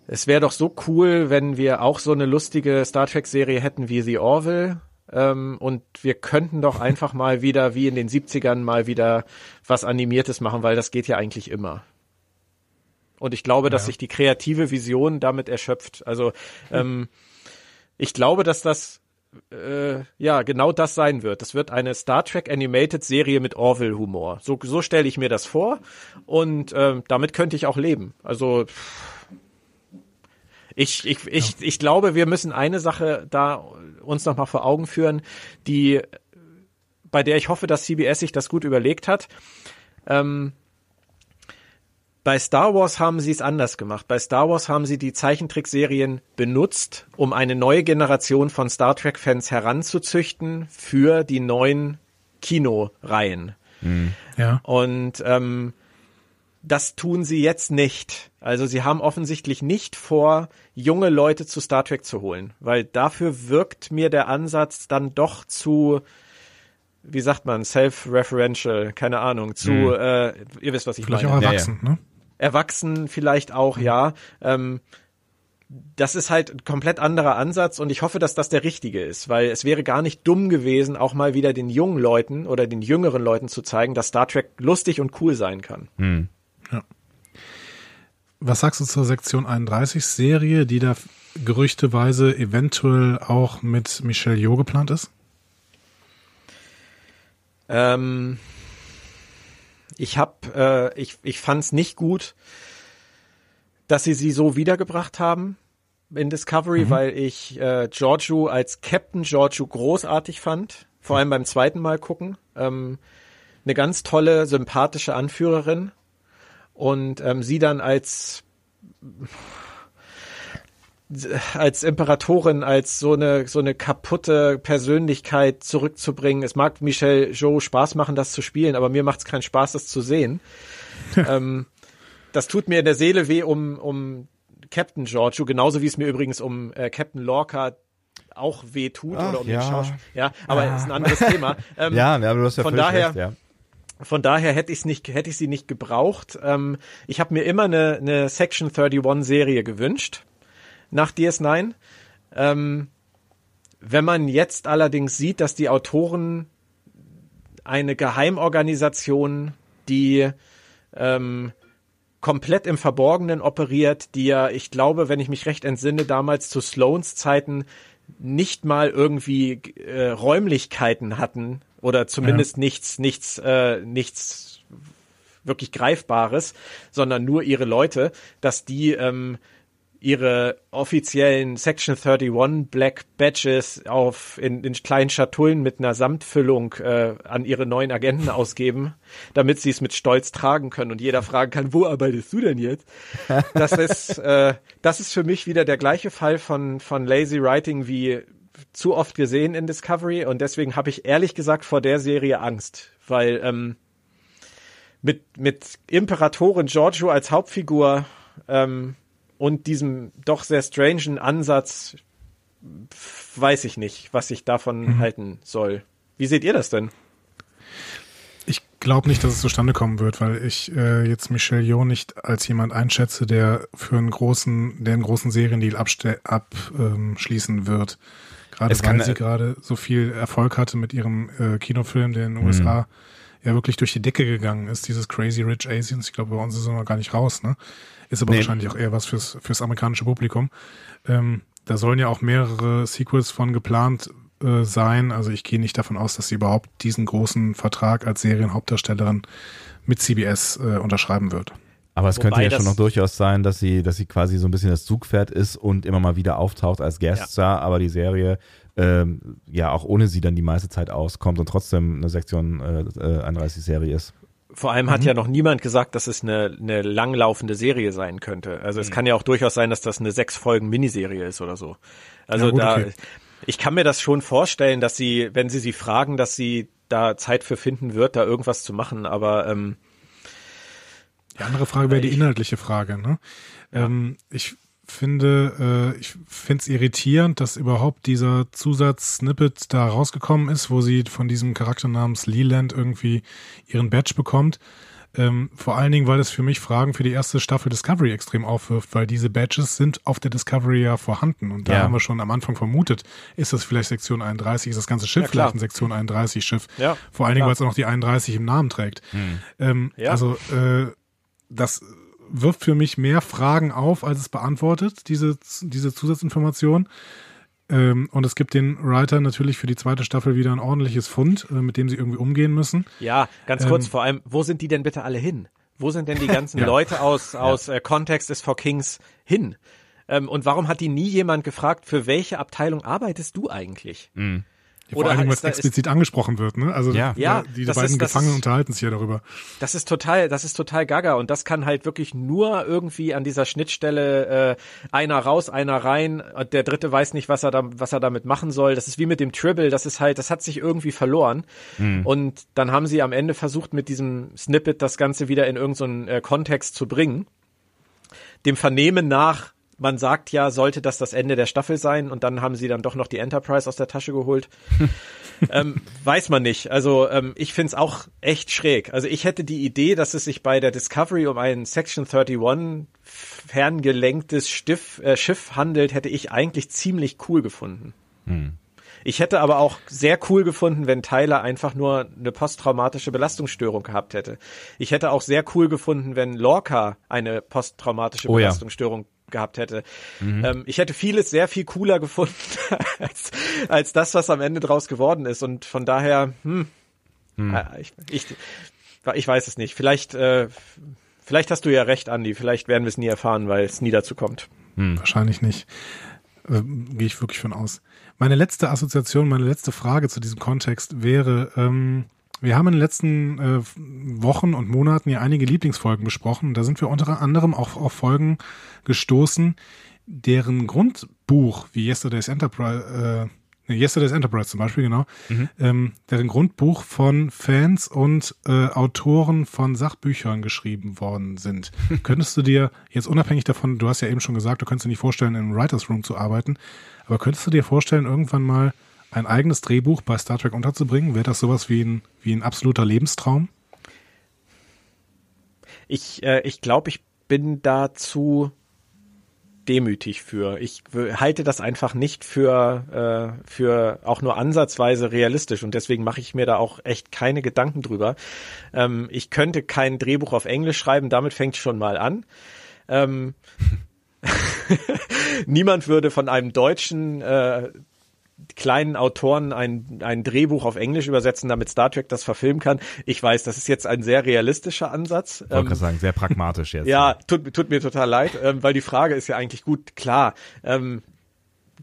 es wäre doch so cool, wenn wir auch so eine lustige Star Trek-Serie hätten wie The Orville. Ähm, und wir könnten doch einfach mal wieder, wie in den 70ern, mal wieder was Animiertes machen, weil das geht ja eigentlich immer. Und ich glaube, dass Ja. sich die kreative Vision damit erschöpft. Also ähm, ich glaube, dass das äh, ja genau das sein wird. Das wird eine Star Trek Animated Serie mit Orville Humor. So, so stelle ich mir das vor und ähm, damit könnte ich auch leben. Also ich, ich, ich, ich glaube, wir müssen eine Sache da uns noch mal vor Augen führen, die bei der ich hoffe, dass CBS sich das gut überlegt hat. Ähm, bei Star Wars haben sie es anders gemacht. Bei Star Wars haben sie die Zeichentrickserien benutzt, um eine neue Generation von Star Trek-Fans heranzuzüchten für die neuen Kinoreihen. Ja. Und ähm, das tun sie jetzt nicht. Also sie haben offensichtlich nicht vor, junge Leute zu Star Trek zu holen, weil dafür wirkt mir der Ansatz dann doch zu, wie sagt man, self-referential, keine Ahnung, zu, äh, ihr wisst, was ich Vielleicht meine auch Ja, erwachsen, ne? erwachsen vielleicht auch, ja. Ähm, das ist halt ein komplett anderer Ansatz und ich hoffe, dass das der richtige ist, weil es wäre gar nicht dumm gewesen, auch mal wieder den jungen Leuten oder den jüngeren Leuten zu zeigen, dass Star Trek lustig und cool sein kann. Was sagst du zur Sektion 31 Serie, die da gerüchteweise eventuell auch mit Michelle Yeoh geplant ist? Ähm, ich hab, äh, ich, ich fand's nicht gut, dass sie sie so wiedergebracht haben in Discovery, weil ich äh, Giorgio als Captain Giorgio großartig fand, vor allem beim zweiten Mal gucken. Ähm, eine ganz tolle, sympathische Anführerin und ähm, sie dann als als Imperatorin, als so eine so eine kaputte Persönlichkeit zurückzubringen. Es mag Michelle Jo Spaß machen, das zu spielen, aber mir macht es keinen Spaß, das zu sehen. ähm, das tut mir in der Seele weh um um Captain Giorgio, genauso wie es mir übrigens um äh, Captain Lorca auch weh tut Ach, oder um ja. den Schauspieler. Ja, aber Ja. ist ein anderes Thema. Ähm, Ja, ja, du hast ja von daher- recht, ja. Von daher hätte ich nicht, hätte ich sie nicht gebraucht. Ähm, ich habe mir immer eine, eine Section 31 Serie gewünscht nach DS9. Ähm, wenn man jetzt allerdings sieht, dass die Autoren eine Geheimorganisation, die ähm, komplett im Verborgenen operiert, die ja, ich glaube, wenn ich mich recht entsinne, damals zu Sloans Zeiten nicht mal irgendwie äh, Räumlichkeiten hatten oder zumindest nichts, nichts, äh, nichts wirklich Greifbares, sondern nur ihre Leute, dass die ähm, ihre offiziellen Section 31 Black Badges auf in, in kleinen Schatullen mit einer Samtfüllung äh, an ihre neuen Agenten ausgeben, damit sie es mit Stolz tragen können und jeder fragen kann, wo arbeitest du denn jetzt? Das ist äh, das ist für mich wieder der gleiche Fall von von lazy writing wie zu oft gesehen in Discovery und deswegen habe ich ehrlich gesagt vor der Serie Angst, weil ähm, mit mit Imperatorin Giorgio als Hauptfigur ähm, und diesem doch sehr strangen Ansatz weiß ich nicht, was ich davon halten soll. Wie seht ihr das denn? Ich glaube nicht, dass es zustande kommen wird, weil ich äh, jetzt Michelle Yeoh nicht als jemand einschätze, der für einen großen, der einen großen Seriendeal abschließen ähm, wird. Gerade weil sie gerade so viel Erfolg hatte mit ihrem äh, Kinofilm, der in den USA ja wirklich durch die Decke gegangen ist, dieses Crazy Rich Asians. Ich glaube, bei uns ist er noch gar nicht raus, ne? Ist aber Nee. wahrscheinlich auch eher was fürs, fürs amerikanische Publikum. Ähm, da sollen ja auch mehrere Sequels von geplant äh, sein. Also ich gehe nicht davon aus, dass sie überhaupt diesen großen Vertrag als Serienhauptdarstellerin mit CBS äh, unterschreiben wird. Aber es Wobei könnte ja schon noch durchaus sein, dass sie, dass sie quasi so ein bisschen das Zugpferd ist und immer mal wieder auftaucht als Gueststar, ja. aber die Serie ähm, ja auch ohne sie dann die meiste Zeit auskommt und trotzdem eine Sektion äh, 31 äh, Serie ist. Vor allem hat mhm. ja noch niemand gesagt, dass es eine, eine langlaufende Serie sein könnte. Also es mhm. kann ja auch durchaus sein, dass das eine sechs Folgen Miniserie ist oder so. Also ja, gut, da, okay. ich kann mir das schon vorstellen, dass sie, wenn sie sie fragen, dass sie da Zeit für finden wird, da irgendwas zu machen. Aber ähm, die andere Frage wäre die inhaltliche Frage. Ne? Ähm, ich finde, äh, ich finde es irritierend, dass überhaupt dieser Zusatz-Snippet da rausgekommen ist, wo sie von diesem Charakter namens Leland irgendwie ihren Badge bekommt. Ähm, vor allen Dingen, weil es für mich Fragen für die erste Staffel Discovery extrem aufwirft, weil diese Badges sind auf der Discovery ja vorhanden. Und da ja. haben wir schon am Anfang vermutet, ist das vielleicht Sektion 31, ist das ganze Schiff ja, vielleicht ein Sektion 31 Schiff. Ja, vor allen Dingen, weil es auch noch die 31 im Namen trägt. Hm. Ähm, ja. Also äh, das wirft für mich mehr Fragen auf, als es beantwortet, diese, diese Zusatzinformation. Ähm, und es gibt den Writer natürlich für die zweite Staffel wieder ein ordentliches Fund, äh, mit dem sie irgendwie umgehen müssen. Ja, ganz kurz ähm, vor allem, wo sind die denn bitte alle hin? Wo sind denn die ganzen ja. Leute aus, aus ja. äh, Context is for Kings hin? Ähm, und warum hat die nie jemand gefragt, für welche Abteilung arbeitest du eigentlich? Mhm. Ja, vor allem, was explizit angesprochen wird, ne? Also ja, ja die, die beiden ist, Gefangenen ist, unterhalten sich ja darüber. Das ist total, das ist total gaga und das kann halt wirklich nur irgendwie an dieser Schnittstelle äh, einer raus, einer rein, der dritte weiß nicht, was er da, was er damit machen soll. Das ist wie mit dem Tribble, das ist halt, das hat sich irgendwie verloren. Mhm. Und dann haben sie am Ende versucht, mit diesem Snippet das Ganze wieder in irgendeinen so äh, Kontext zu bringen. Dem Vernehmen nach man sagt ja, sollte das das Ende der Staffel sein und dann haben sie dann doch noch die Enterprise aus der Tasche geholt. ähm, weiß man nicht. Also ähm, ich find's auch echt schräg. Also ich hätte die Idee, dass es sich bei der Discovery um ein Section 31 ferngelenktes Stiff, äh, Schiff handelt, hätte ich eigentlich ziemlich cool gefunden. Hm. Ich hätte aber auch sehr cool gefunden, wenn Tyler einfach nur eine posttraumatische Belastungsstörung gehabt hätte. Ich hätte auch sehr cool gefunden, wenn Lorca eine posttraumatische oh, Belastungsstörung ja gehabt hätte. Mhm. Ähm, ich hätte vieles sehr viel cooler gefunden als, als das, was am Ende draus geworden ist. Und von daher, hm, mhm. äh, ich, ich, ich weiß es nicht. Vielleicht, äh, vielleicht hast du ja recht, Andi. Vielleicht werden wir es nie erfahren, weil es nie dazu kommt. Mhm. Wahrscheinlich nicht. Äh, Gehe ich wirklich von aus. Meine letzte Assoziation, meine letzte Frage zu diesem Kontext wäre, ähm, wir haben in den letzten äh, Wochen und Monaten ja einige Lieblingsfolgen besprochen. Da sind wir unter anderem auch auf Folgen gestoßen, deren Grundbuch, wie Yesterday's Enterprise, äh, Yesterday's Enterprise zum Beispiel, genau, mhm. ähm, deren Grundbuch von Fans und äh, Autoren von Sachbüchern geschrieben worden sind. könntest du dir, jetzt unabhängig davon, du hast ja eben schon gesagt, du könntest dir nicht vorstellen, in einem Writers Room zu arbeiten, aber könntest du dir vorstellen, irgendwann mal ein eigenes Drehbuch bei Star Trek unterzubringen? Wäre das sowas wie ein, wie ein absoluter Lebenstraum? Ich, äh, ich glaube, ich bin dazu demütig für. Ich halte das einfach nicht für, äh, für auch nur ansatzweise realistisch und deswegen mache ich mir da auch echt keine Gedanken drüber. Ähm, ich könnte kein Drehbuch auf Englisch schreiben, damit fängt schon mal an. Ähm, Niemand würde von einem Deutschen äh, kleinen Autoren ein, ein Drehbuch auf Englisch übersetzen, damit Star Trek das verfilmen kann. Ich weiß, das ist jetzt ein sehr realistischer Ansatz. Ich wollte ähm, sagen, sehr pragmatisch jetzt. ja, tut, tut mir total leid, ähm, weil die Frage ist ja eigentlich gut, klar, ähm,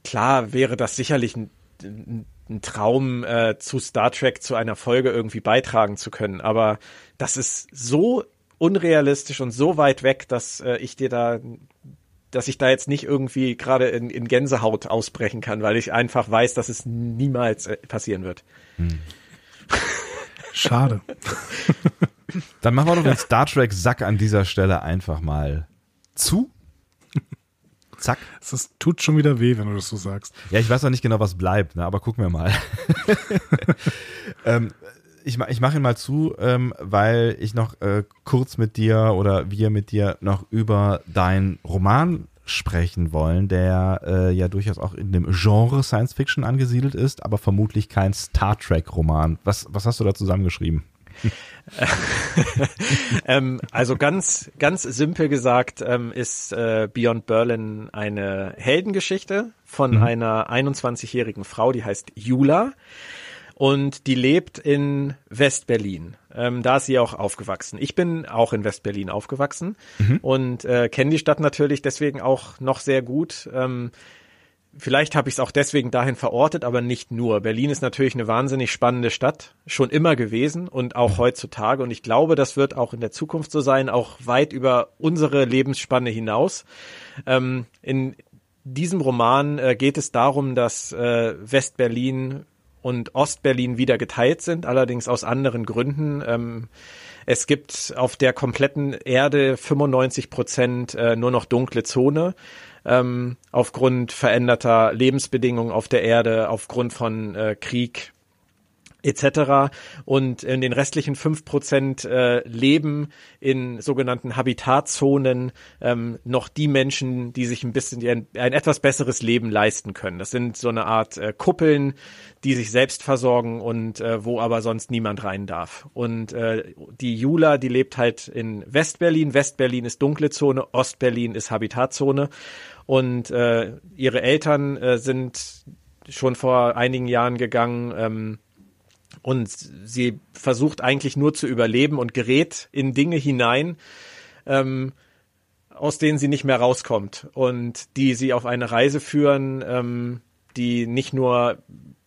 klar wäre das sicherlich ein, ein Traum, äh, zu Star Trek zu einer Folge irgendwie beitragen zu können, aber das ist so unrealistisch und so weit weg, dass äh, ich dir da dass ich da jetzt nicht irgendwie gerade in, in Gänsehaut ausbrechen kann, weil ich einfach weiß, dass es niemals äh, passieren wird. Hm. Schade. Dann machen wir doch den Star Trek Sack an dieser Stelle einfach mal zu. Zack. Das tut schon wieder weh, wenn du das so sagst. Ja, ich weiß noch nicht genau, was bleibt, ne, aber gucken wir mal. ähm, ich, ich mache ihn mal zu, ähm, weil ich noch äh, kurz mit dir oder wir mit dir noch über deinen Roman sprechen wollen, der äh, ja durchaus auch in dem Genre Science Fiction angesiedelt ist, aber vermutlich kein Star Trek Roman. Was, was hast du da zusammengeschrieben? ähm, also ganz, ganz simpel gesagt ähm, ist äh, Beyond Berlin eine Heldengeschichte von mhm. einer 21-jährigen Frau, die heißt Jula. Und die lebt in West-Berlin. Ähm, da ist sie auch aufgewachsen. Ich bin auch in West-Berlin aufgewachsen mhm. und äh, kenne die Stadt natürlich deswegen auch noch sehr gut. Ähm, vielleicht habe ich es auch deswegen dahin verortet, aber nicht nur. Berlin ist natürlich eine wahnsinnig spannende Stadt, schon immer gewesen und auch heutzutage. Und ich glaube, das wird auch in der Zukunft so sein, auch weit über unsere Lebensspanne hinaus. Ähm, in diesem Roman äh, geht es darum, dass äh, West-Berlin und Ostberlin wieder geteilt sind, allerdings aus anderen Gründen. Ähm, es gibt auf der kompletten Erde 95 Prozent äh, nur noch dunkle Zone. Ähm, aufgrund veränderter Lebensbedingungen auf der Erde, aufgrund von äh, Krieg, etc. Und in den restlichen fünf Prozent äh, leben in sogenannten Habitatzonen ähm, noch die Menschen, die sich ein bisschen ein, ein, etwas besseres Leben leisten können. Das sind so eine Art äh, Kuppeln, die sich selbst versorgen und äh, wo aber sonst niemand rein darf. Und äh, die Jula, die lebt halt in Westberlin. Westberlin ist dunkle Zone, Ostberlin ist Habitatzone. Und äh, ihre Eltern äh, sind schon vor einigen Jahren gegangen. Ähm, und sie versucht eigentlich nur zu überleben und gerät in Dinge hinein, ähm, aus denen sie nicht mehr rauskommt und die sie auf eine Reise führen, ähm, die nicht nur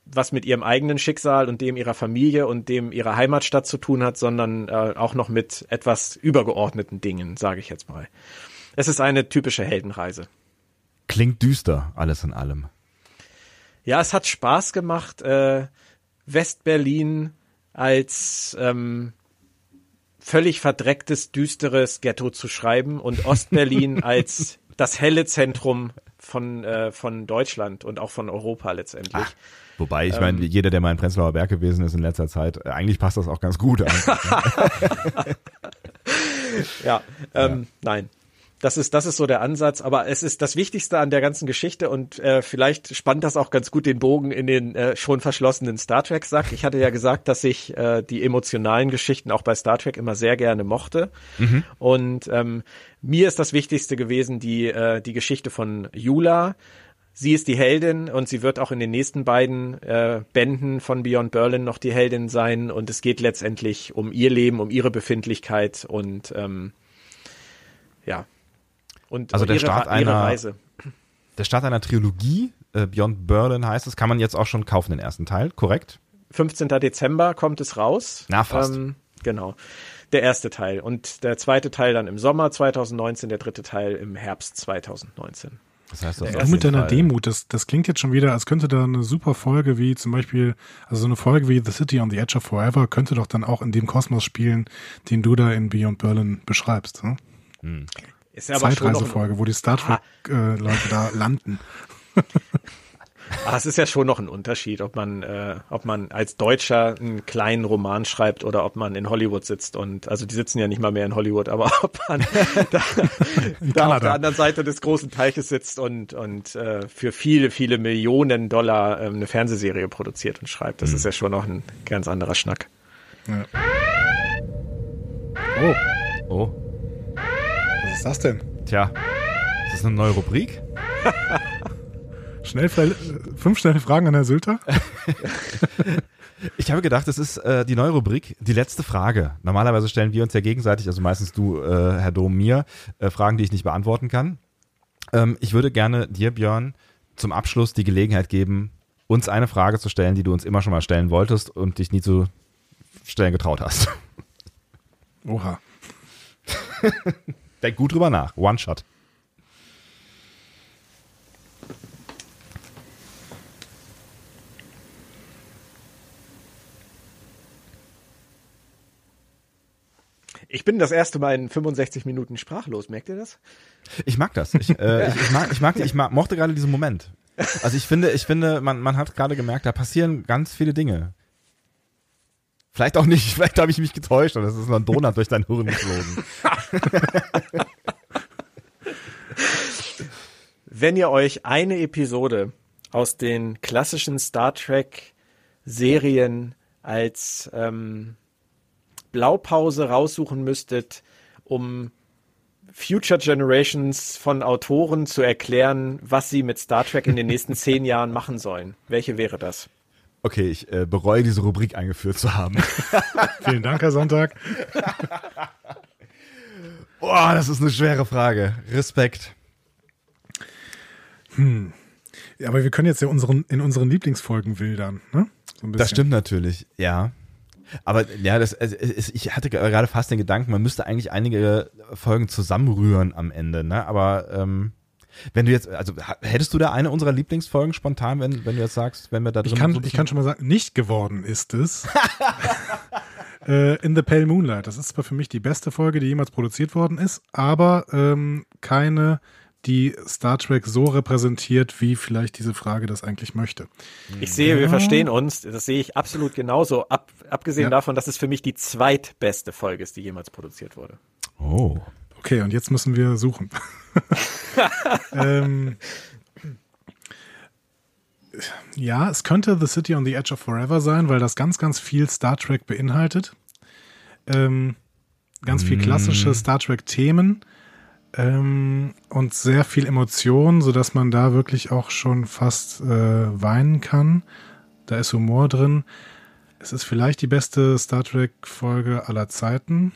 was mit ihrem eigenen Schicksal und dem ihrer Familie und dem ihrer Heimatstadt zu tun hat, sondern äh, auch noch mit etwas übergeordneten Dingen, sage ich jetzt mal. Es ist eine typische Heldenreise. Klingt düster, alles in allem. Ja, es hat Spaß gemacht. Äh, Westberlin als ähm, völlig verdrecktes, düsteres Ghetto zu schreiben und Ostberlin als das helle Zentrum von, äh, von Deutschland und auch von Europa letztendlich. Ach, wobei, ich ähm, meine, jeder, der mal in Prenzlauer Berg gewesen ist in letzter Zeit, äh, eigentlich passt das auch ganz gut. ja, ähm, ja, nein. Das ist, das ist so der Ansatz. Aber es ist das Wichtigste an der ganzen Geschichte und äh, vielleicht spannt das auch ganz gut den Bogen in den äh, schon verschlossenen Star Trek Sack. Ich hatte ja gesagt, dass ich äh, die emotionalen Geschichten auch bei Star Trek immer sehr gerne mochte. Mhm. Und ähm, mir ist das Wichtigste gewesen die äh, die Geschichte von Yula. Sie ist die Heldin und sie wird auch in den nächsten beiden äh, Bänden von Beyond Berlin noch die Heldin sein. Und es geht letztendlich um ihr Leben, um ihre Befindlichkeit und ähm, ja, und also der ihre, Start einer, Reise. Der Start einer Trilogie, äh, Beyond Berlin heißt es, kann man jetzt auch schon kaufen, den ersten Teil, korrekt? 15. Dezember kommt es raus. Na, fast. Ähm, genau. Der erste Teil. Und der zweite Teil dann im Sommer 2019, der dritte Teil im Herbst 2019. Das heißt, das du mit deiner Fall. Demut, das, das klingt jetzt schon wieder, als könnte da eine super Folge wie zum Beispiel, also so eine Folge wie The City on the Edge of Forever könnte doch dann auch in dem Kosmos spielen, den du da in Beyond Berlin beschreibst. Ne? Hm. Ist ja Zeitreisefolge, wo die Star Trek-Leute äh, da landen. Ah, es ist ja schon noch ein Unterschied, ob man, äh, ob man als Deutscher einen kleinen Roman schreibt oder ob man in Hollywood sitzt und also die sitzen ja nicht mal mehr in Hollywood, aber ob man da, da auf der anderen Seite des großen Teiches sitzt und und äh, für viele viele Millionen Dollar äh, eine Fernsehserie produziert und schreibt, das mhm. ist ja schon noch ein ganz anderer Schnack. Ja. Oh. Oh. Was ist das denn? Tja, ist das eine neue Rubrik? Schnell, fünf schnelle Fragen an Herr Sülter. Ich habe gedacht, das ist äh, die neue Rubrik, die letzte Frage. Normalerweise stellen wir uns ja gegenseitig, also meistens du, äh, Herr Dom, mir, äh, Fragen, die ich nicht beantworten kann. Ähm, ich würde gerne dir, Björn, zum Abschluss die Gelegenheit geben, uns eine Frage zu stellen, die du uns immer schon mal stellen wolltest und dich nie zu stellen getraut hast. Oha. Denk gut drüber nach. One Shot. Ich bin das erste Mal in 65 Minuten sprachlos. Merkt ihr das? Ich mag das. Ich, äh, ich, ich, mag, ich, mag, ich mag, mochte gerade diesen Moment. Also ich finde, ich finde, man, man hat gerade gemerkt, da passieren ganz viele Dinge. Vielleicht auch nicht, vielleicht habe ich mich getäuscht und es ist nur ein Donut durch dein Hirn geflogen. Wenn ihr euch eine Episode aus den klassischen Star Trek Serien als ähm, Blaupause raussuchen müsstet, um Future Generations von Autoren zu erklären, was sie mit Star Trek in den nächsten zehn Jahren machen sollen, welche wäre das? Okay, ich äh, bereue diese Rubrik eingeführt zu haben. Vielen Dank, Herr Sonntag. Boah, das ist eine schwere Frage. Respekt. Hm. Ja, aber wir können jetzt ja unseren, in unseren Lieblingsfolgen wildern, ne? So das stimmt natürlich, ja. Aber ja, das, also, ich hatte gerade fast den Gedanken, man müsste eigentlich einige Folgen zusammenrühren am Ende, ne? Aber ähm, wenn du jetzt, also hättest du da eine unserer Lieblingsfolgen spontan, wenn, wenn du jetzt sagst, wenn wir da drin ich kann, so ich kann schon mal sagen, nicht geworden ist es. äh, In the Pale Moonlight. Das ist zwar für mich die beste Folge, die jemals produziert worden ist, aber ähm, keine, die Star Trek so repräsentiert, wie vielleicht diese Frage das eigentlich möchte. Ich sehe, wir verstehen uns. Das sehe ich absolut genauso. Ab, abgesehen ja. davon, dass es für mich die zweitbeste Folge ist, die jemals produziert wurde. Oh. Okay, und jetzt müssen wir suchen. ähm, ja, es könnte The City on the Edge of Forever sein, weil das ganz, ganz viel Star Trek beinhaltet. Ähm, ganz viel klassische mm. Star Trek-Themen ähm, und sehr viel Emotion, sodass man da wirklich auch schon fast äh, weinen kann. Da ist Humor drin. Es ist vielleicht die beste Star Trek-Folge aller Zeiten.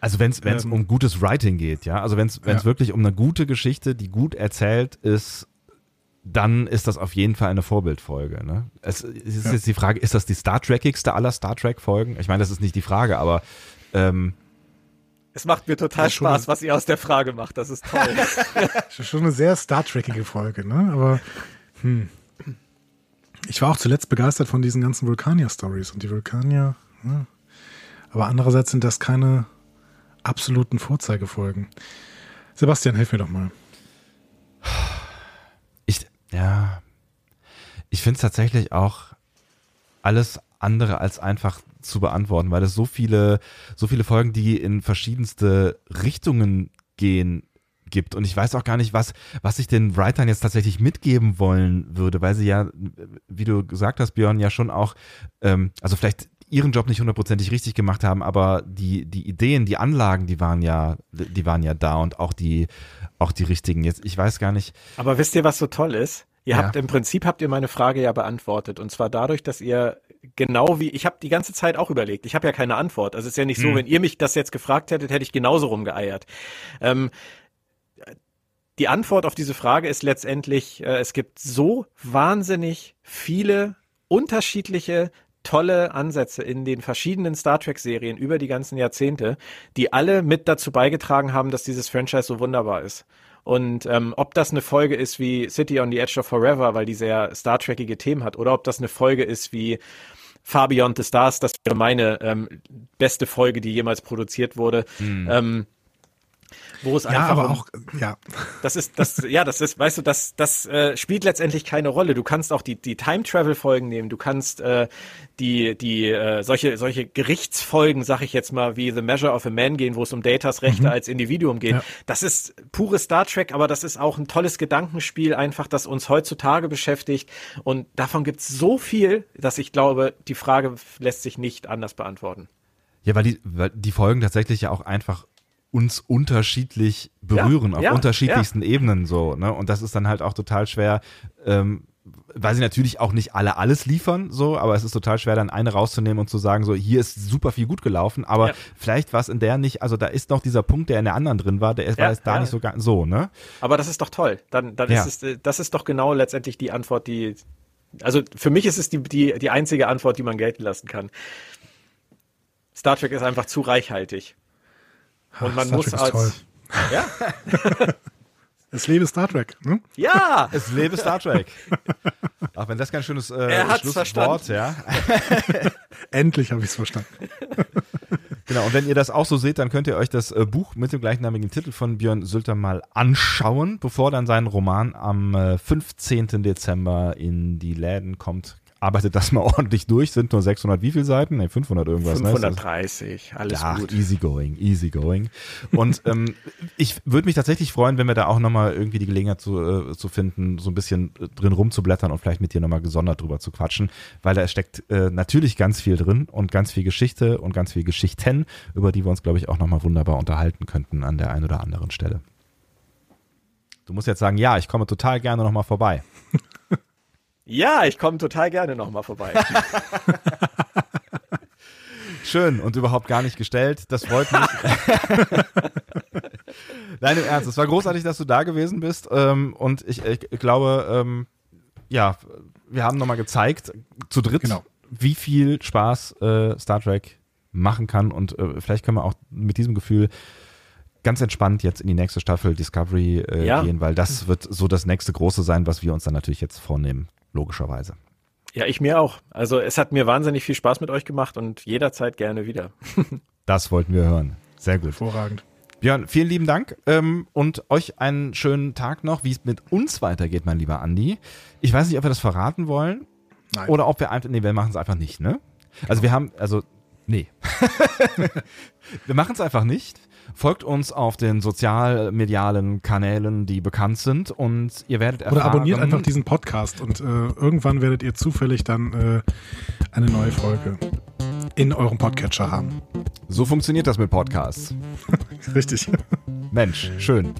Also wenn es ähm, um gutes Writing geht, ja, also wenn es ja. wirklich um eine gute Geschichte, die gut erzählt ist, dann ist das auf jeden Fall eine Vorbildfolge. Ne? Es, es ist ja. jetzt die Frage, ist das die Star Trekigste aller Star Trek Folgen? Ich meine, das ist nicht die Frage, aber ähm, es macht mir total Spaß, was ihr aus der Frage macht. Das ist toll. das ist schon eine sehr Star Trekige Folge, ne? Aber hm. ich war auch zuletzt begeistert von diesen ganzen Vulkanier-Stories und die Vulkanier. Ne? Aber andererseits sind das keine absoluten Vorzeigefolgen. Sebastian, hilf mir doch mal. Ja, ich finde es tatsächlich auch alles andere als einfach zu beantworten, weil es so viele, so viele Folgen, die in verschiedenste Richtungen gehen, gibt. Und ich weiß auch gar nicht, was, was ich den Writern jetzt tatsächlich mitgeben wollen würde, weil sie ja, wie du gesagt hast, Björn, ja schon auch, ähm, also vielleicht ihren Job nicht hundertprozentig richtig gemacht haben, aber die, die Ideen, die Anlagen, die waren ja, die waren ja da und auch die, auch die richtigen. Jetzt, ich weiß gar nicht. Aber wisst ihr, was so toll ist? Ihr ja. habt im Prinzip habt ihr meine Frage ja beantwortet und zwar dadurch, dass ihr genau wie ich habe die ganze Zeit auch überlegt. Ich habe ja keine Antwort. Also es ist ja nicht so, hm. wenn ihr mich das jetzt gefragt hättet, hätte ich genauso rumgeeiert. Ähm, die Antwort auf diese Frage ist letztendlich, äh, es gibt so wahnsinnig viele unterschiedliche tolle Ansätze in den verschiedenen Star Trek-Serien über die ganzen Jahrzehnte, die alle mit dazu beigetragen haben, dass dieses Franchise so wunderbar ist. Und ähm, ob das eine Folge ist wie City on the Edge of Forever, weil die sehr Star Trekige Themen hat, oder ob das eine Folge ist wie Far Beyond the Stars, das wäre meine ähm, beste Folge, die jemals produziert wurde. Hm. Ähm, wo es ja, einfach aber um, auch ja. Das ist das ja das ist weißt du das das äh, spielt letztendlich keine Rolle. Du kannst auch die die Time Travel Folgen nehmen. Du kannst äh, die die äh, solche solche Gerichtsfolgen sag ich jetzt mal wie The Measure of a Man gehen wo es um Datas Rechte mhm. als Individuum geht. Ja. das ist pure Star Trek aber das ist auch ein tolles Gedankenspiel einfach das uns heutzutage beschäftigt. Und davon gibt's so viel dass ich glaube die Frage lässt sich nicht anders beantworten. Ja, weil die, weil die Folgen tatsächlich ja auch einfach uns unterschiedlich berühren, ja, auf ja, unterschiedlichsten ja. Ebenen so. Ne? Und das ist dann halt auch total schwer, ähm, weil sie natürlich auch nicht alle alles liefern, so, aber es ist total schwer, dann eine rauszunehmen und zu sagen, so, hier ist super viel gut gelaufen, aber vielleicht war es in der nicht, also da ist noch dieser Punkt, der in der anderen drin war, der ist, war jetzt da nicht so, so, ne? Aber das ist doch toll. Dann, dann ist es, äh, das ist doch genau letztendlich die Antwort, die, also für mich ist es die, die, die einzige Antwort, die man gelten lassen kann. Star Trek ist einfach zu reichhaltig. Und man Star muss Trek als. Toll. Ja? Es lebe Star Trek, ne? Ja! Es lebe Star Trek. Auch wenn das kein schönes äh, er hat's Schlusswort, ja. Endlich habe ich es verstanden. Genau, und wenn ihr das auch so seht, dann könnt ihr euch das äh, Buch mit dem gleichnamigen Titel von Björn Sülter mal anschauen, bevor dann sein Roman am äh, 15. Dezember in die Läden kommt arbeitet das mal ordentlich durch, sind nur 600 wie viele Seiten? Ne, 500 irgendwas. 530, ne? alles ja, gut. easy going, easy going. Und ähm, ich würde mich tatsächlich freuen, wenn wir da auch nochmal irgendwie die Gelegenheit zu, äh, zu finden, so ein bisschen äh, drin rumzublättern und vielleicht mit dir nochmal gesondert drüber zu quatschen, weil da steckt äh, natürlich ganz viel drin und ganz viel Geschichte und ganz viel Geschichten, über die wir uns, glaube ich, auch nochmal wunderbar unterhalten könnten an der einen oder anderen Stelle. Du musst jetzt sagen, ja, ich komme total gerne nochmal vorbei. Ja, ich komme total gerne nochmal vorbei. Schön und überhaupt gar nicht gestellt. Das freut mich. Nein, im Ernst. Es war großartig, dass du da gewesen bist. Ähm, und ich, ich glaube, ähm, ja, wir haben nochmal gezeigt, zu dritt, Genau. wie viel Spaß äh, Star Trek machen kann. Und äh, vielleicht können wir auch mit diesem Gefühl ganz entspannt jetzt in die nächste Staffel Discovery äh, Ja. gehen, weil das wird so das nächste große sein, was wir uns dann natürlich jetzt vornehmen, logischerweise. Ja, ich mir auch. Also es hat mir wahnsinnig viel Spaß mit euch gemacht und jederzeit gerne wieder. Das wollten wir hören. Sehr gut. Hervorragend. Björn, vielen lieben Dank ähm, und euch einen schönen Tag noch, wie es mit uns weitergeht, mein lieber Andi. Ich weiß nicht, ob wir das verraten wollen Nein. oder ob wir einfach, nee, wir machen es einfach nicht, ne? Also wir haben, also, nee. wir machen es einfach nicht. Folgt uns auf den sozialmedialen Kanälen, die bekannt sind und ihr werdet erfahren. Oder abonniert einfach diesen Podcast und äh, irgendwann werdet ihr zufällig dann äh, eine neue Folge in eurem Podcatcher haben. So funktioniert das mit Podcasts. Richtig. Mensch, schön.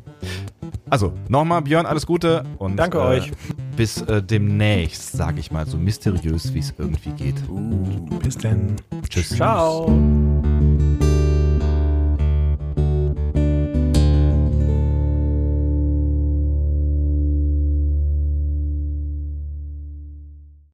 Also, nochmal, Björn, alles Gute und Danke äh, euch. bis äh, demnächst, sag ich mal, so mysteriös, wie es irgendwie geht. Bis denn. Tschüss. Ciao.